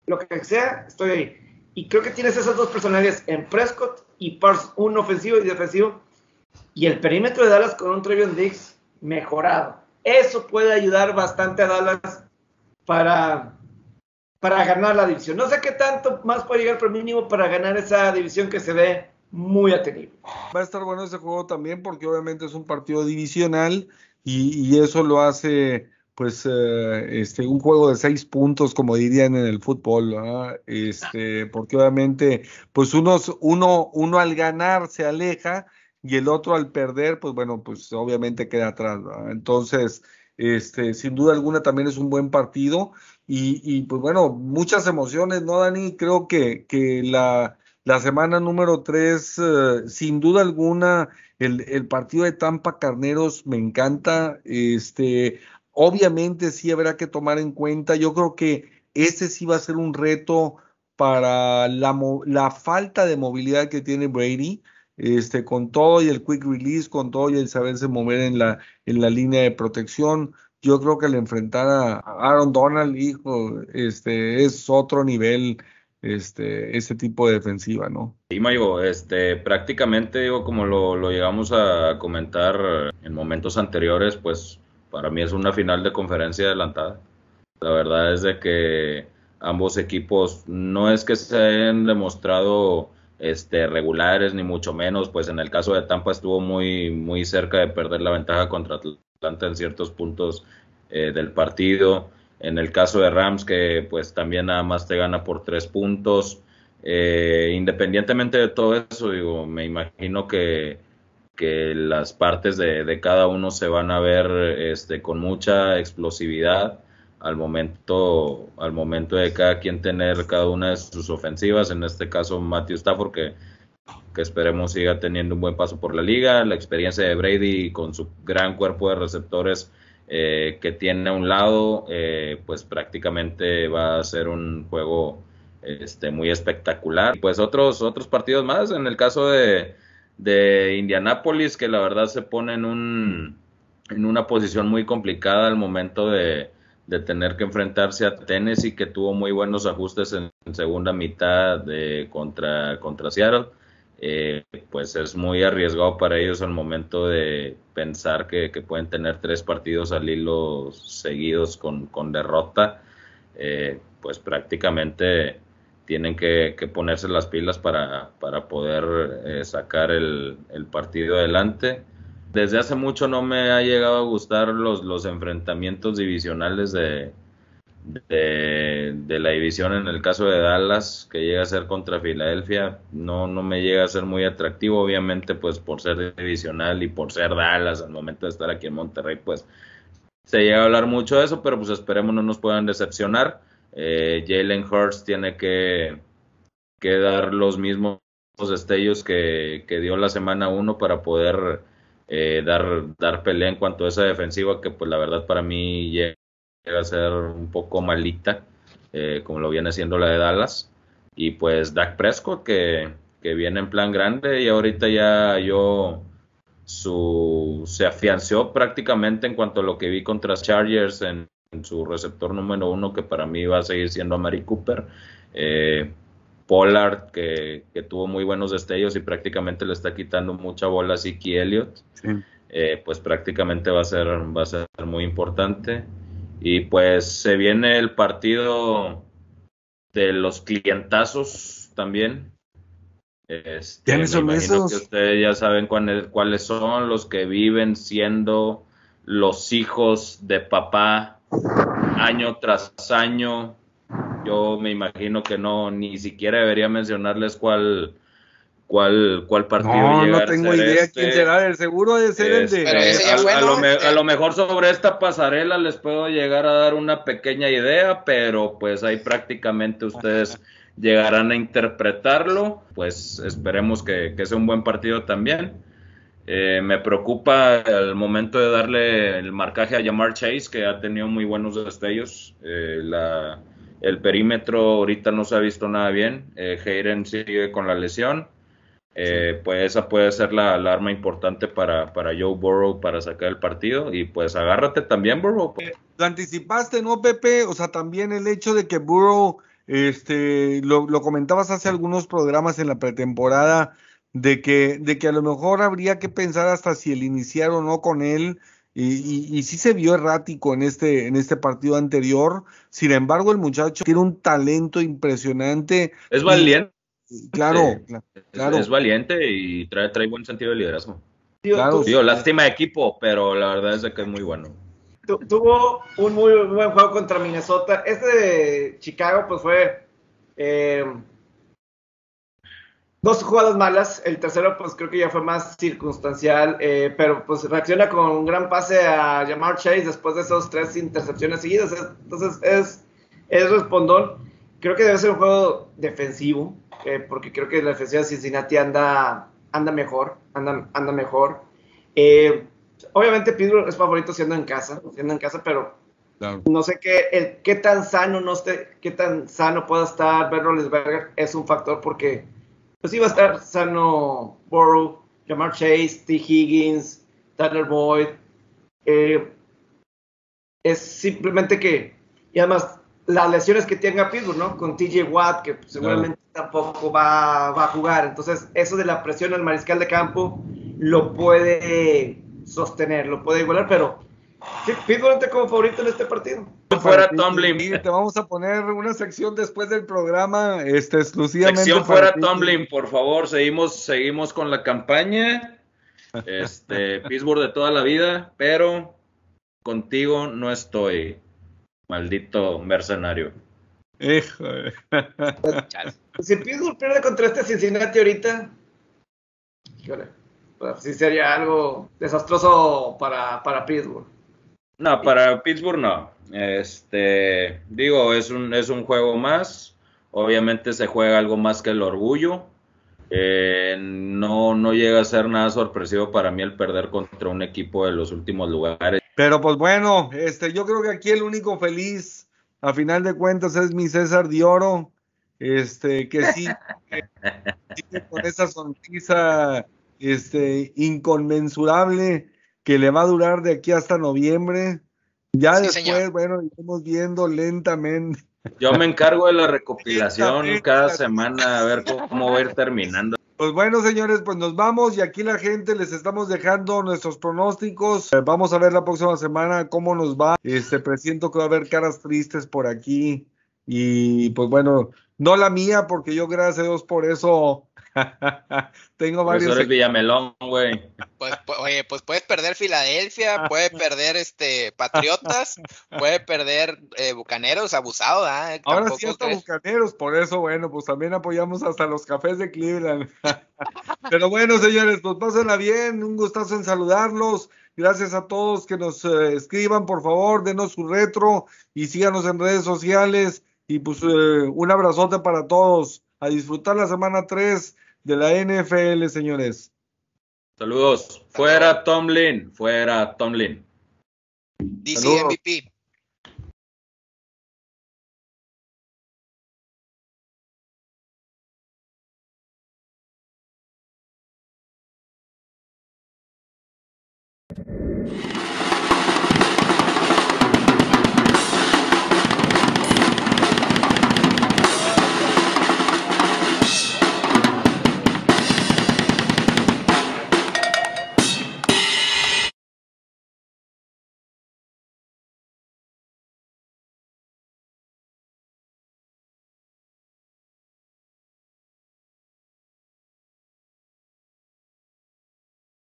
Lo que sea, estoy ahí. Y creo que tienes esas dos personalidades en Prescott y Pars, un ofensivo y defensivo. Y el perímetro de Dallas con un Trevion Diggs mejorado. Eso puede ayudar bastante a Dallas para, para ganar la división. No sé qué tanto más puede llegar, pero mínimo para ganar esa división que se ve muy atendible. Va a estar bueno ese juego también porque obviamente es un partido divisional y eso lo hace pues eh, este, un juego de seis puntos, como dirían en el fútbol, este, porque obviamente, pues uno, uno, uno al ganar se aleja y el otro al perder, pues bueno, pues obviamente queda atrás. Entonces, este, sin duda alguna también es un buen partido y, y, pues bueno, muchas emociones, ¿no, Dani? Creo que, que la, la semana número tres, eh, sin duda alguna, el, el, partido de Tampa Carneros me encanta. Este, Obviamente sí habrá que tomar en cuenta, yo creo que ese sí va a ser un reto para la, la falta de movilidad que tiene Brady, este, con todo y el quick release, con todo y el saberse mover en la, en la línea de protección. Yo creo que al enfrentar a Aaron Donald, hijo, este, es otro nivel este, ese tipo de defensiva, ¿no? Sí, Mayo, este, prácticamente, digo, como lo, lo llegamos a comentar en momentos anteriores, pues para mí es una final de conferencia adelantada. La verdad es de que ambos equipos no es que se hayan demostrado este, regulares ni mucho menos, pues en el caso de Tampa estuvo muy, muy cerca de perder la ventaja contra Atlanta en ciertos puntos eh, del partido. En el caso de Rams, que pues también nada más te gana por tres puntos. Eh, independientemente de todo eso, digo, me imagino que que las partes de, cada uno se van a ver este, con mucha explosividad al momento, al momento de cada quien tener cada una de sus ofensivas, en este caso Matthew Stafford, que, que esperemos siga teniendo un buen paso por la liga, la experiencia de Brady con su gran cuerpo de receptores eh, que tiene a un lado, eh, pues prácticamente va a ser un juego este, muy espectacular. Pues otros, otros partidos más, en el caso de de Indianápolis, que la verdad se pone en, un, en una posición muy complicada al momento de, tener que enfrentarse a Tennessee, que tuvo muy buenos ajustes en, segunda mitad de, contra, contra Seattle. Eh, pues es muy arriesgado para ellos al momento de pensar que, pueden tener tres partidos al hilo seguidos con, con derrota. Eh, pues prácticamente tienen que, ponerse las pilas para, para poder eh, sacar el, partido adelante. Desde hace mucho no me ha llegado a gustar los, los enfrentamientos divisionales de, la división en el caso de Dallas, que llega a ser contra Filadelfia, no, no me llega a ser muy atractivo, obviamente, pues por ser divisional y por ser Dallas al momento de estar aquí en Monterrey, pues se llega a hablar mucho de eso, pero pues esperemos no nos puedan decepcionar. Eh, Jalen Hurts tiene que, dar los mismos destellos que, dio la semana 1 para poder eh, dar, dar pelea en cuanto a esa defensiva que pues la verdad para mí llega a ser un poco malita, eh, como lo viene siendo la de Dallas. Y pues Dak Prescott que, viene en plan grande y ahorita ya yo se afianció prácticamente en cuanto a lo que vi contra Chargers en, en su receptor número uno, que para mí va a seguir siendo a Mary Cooper. Eh, Pollard, que, tuvo muy buenos destellos y prácticamente le está quitando mucha bola a Siki Elliott. Eh, pues prácticamente va a ser va a ser muy importante y pues se viene el partido de los clientazos también este, ¿Quiénes son esos? Que ustedes ya saben cuáles, cuáles son los que viven siendo los hijos de papá año tras año. Yo me imagino que no, ni siquiera debería mencionarles cuál, cuál, cuál partido no, No tengo idea este. quién será, el seguro de ser el de... Este, a, lo a, lo mejor sobre esta pasarela les puedo llegar a dar una pequeña idea, pero pues ahí prácticamente ustedes llegarán a interpretarlo, pues esperemos que, sea un buen partido también. Eh, me preocupa el momento de darle el marcaje a Jamar Chase, que ha tenido muy buenos destellos. Eh, el perímetro ahorita no se ha visto nada bien. Eh, Hayden sigue con la lesión. Eh, pues esa puede ser la, arma importante para, para, Joe Burrow para sacar el partido. Y pues agárrate también, Burrow. Lo anticipaste, ¿no, Pepe? O sea, también el hecho de que Burrow este, lo, comentabas hace algunos programas en la pretemporada, de que, de que a lo mejor habría que pensar hasta si el iniciar o no con él, y, y, sí se vio errático en este, en este partido anterior. Sin embargo, el muchacho tiene un talento impresionante. Es valiente. claro, claro. Es, valiente y trae, trae buen sentido de liderazgo. Claro, lástima de equipo, pero la verdad es que es muy bueno tuvo un muy buen juego contra Minnesota. Este de Chicago, pues fue eh, dos jugadas malas. El tercero, pues creo que ya fue más circunstancial, eh, pero pues reacciona con un gran pase a Jamar Chase después de esos tres intercepciones seguidas. Entonces es, es respondón. Creo que debe ser un juego defensivo, eh, porque creo que la defensiva de Cincinnati anda, anda mejor, anda, anda mejor. Eh, obviamente Pittsburgh es favorito siendo en casa, siendo en casa, pero no sé qué, el, qué tan sano no esté, qué tan sano pueda estar Ben Roethlisberger es un factor porque pues iba a estar sano Burrow, Jamar Chase, T. Higgins, Tyler Boyd. Eh, es simplemente que, y además las lesiones que tenga Pittsburgh, ¿no? Con TJ Watt, que seguramente tampoco va, va, a jugar. Entonces, eso de la presión al mariscal de campo lo puede sostenerlo, puede igualar, pero sí, Pittsburgh como favorito en este partido. Fuera Tomlin. Te vamos a poner una sección después del programa, este, exclusivamente. Sección fuera Tomlin, por favor, seguimos, seguimos con la campaña. Este, Pittsburgh de toda la vida, pero contigo no estoy, maldito mercenario. Hijo. si Pittsburgh pierde contra este Cincinnati ahorita, pues sí sería algo desastroso para, para Pittsburgh. No, para Pittsburgh no. Este, digo, es un, es un juego más. Obviamente se juega algo más que el orgullo. Eh, no, no llega a ser nada sorpresivo para mí el perder contra un equipo de los últimos lugares. Pero pues bueno, este, yo creo que aquí el único feliz, a final de cuentas, es mi César Dioro. Este, que sí, con esa sonrisa este, inconmensurable que le va a durar de aquí hasta noviembre. Ya después, bueno, iremos viendo lentamente. Yo me encargo de la recopilación cada semana a ver cómo, va a ir terminando. Pues bueno, señores, pues nos vamos y aquí la gente les estamos dejando nuestros pronósticos. Eh, vamos a ver la próxima semana cómo nos va. Este, presiento que va a haber caras tristes por aquí. Y pues bueno, no la mía, porque yo gracias a Dios por eso Tengo varios. Eres Villamelón, güey. Pues, pues, oye, pues puedes perder Filadelfia, puede perder este Patriotas, puede perder eh, Bucaneros, abusado, ¿ah? Ahora sí hasta Bucaneros, por eso, bueno, pues también apoyamos hasta los cafés de Cleveland. Pero bueno, señores, pues pásenla bien, un gustazo en saludarlos. Gracias a todos que nos eh, escriban, por favor, denos su retro y síganos en redes sociales. Y pues eh, un abrazote para todos. A disfrutar la semana 3 de la NFL, señores. Saludos. Fuera Tomlin, fuera Tomlin. DC Saludos.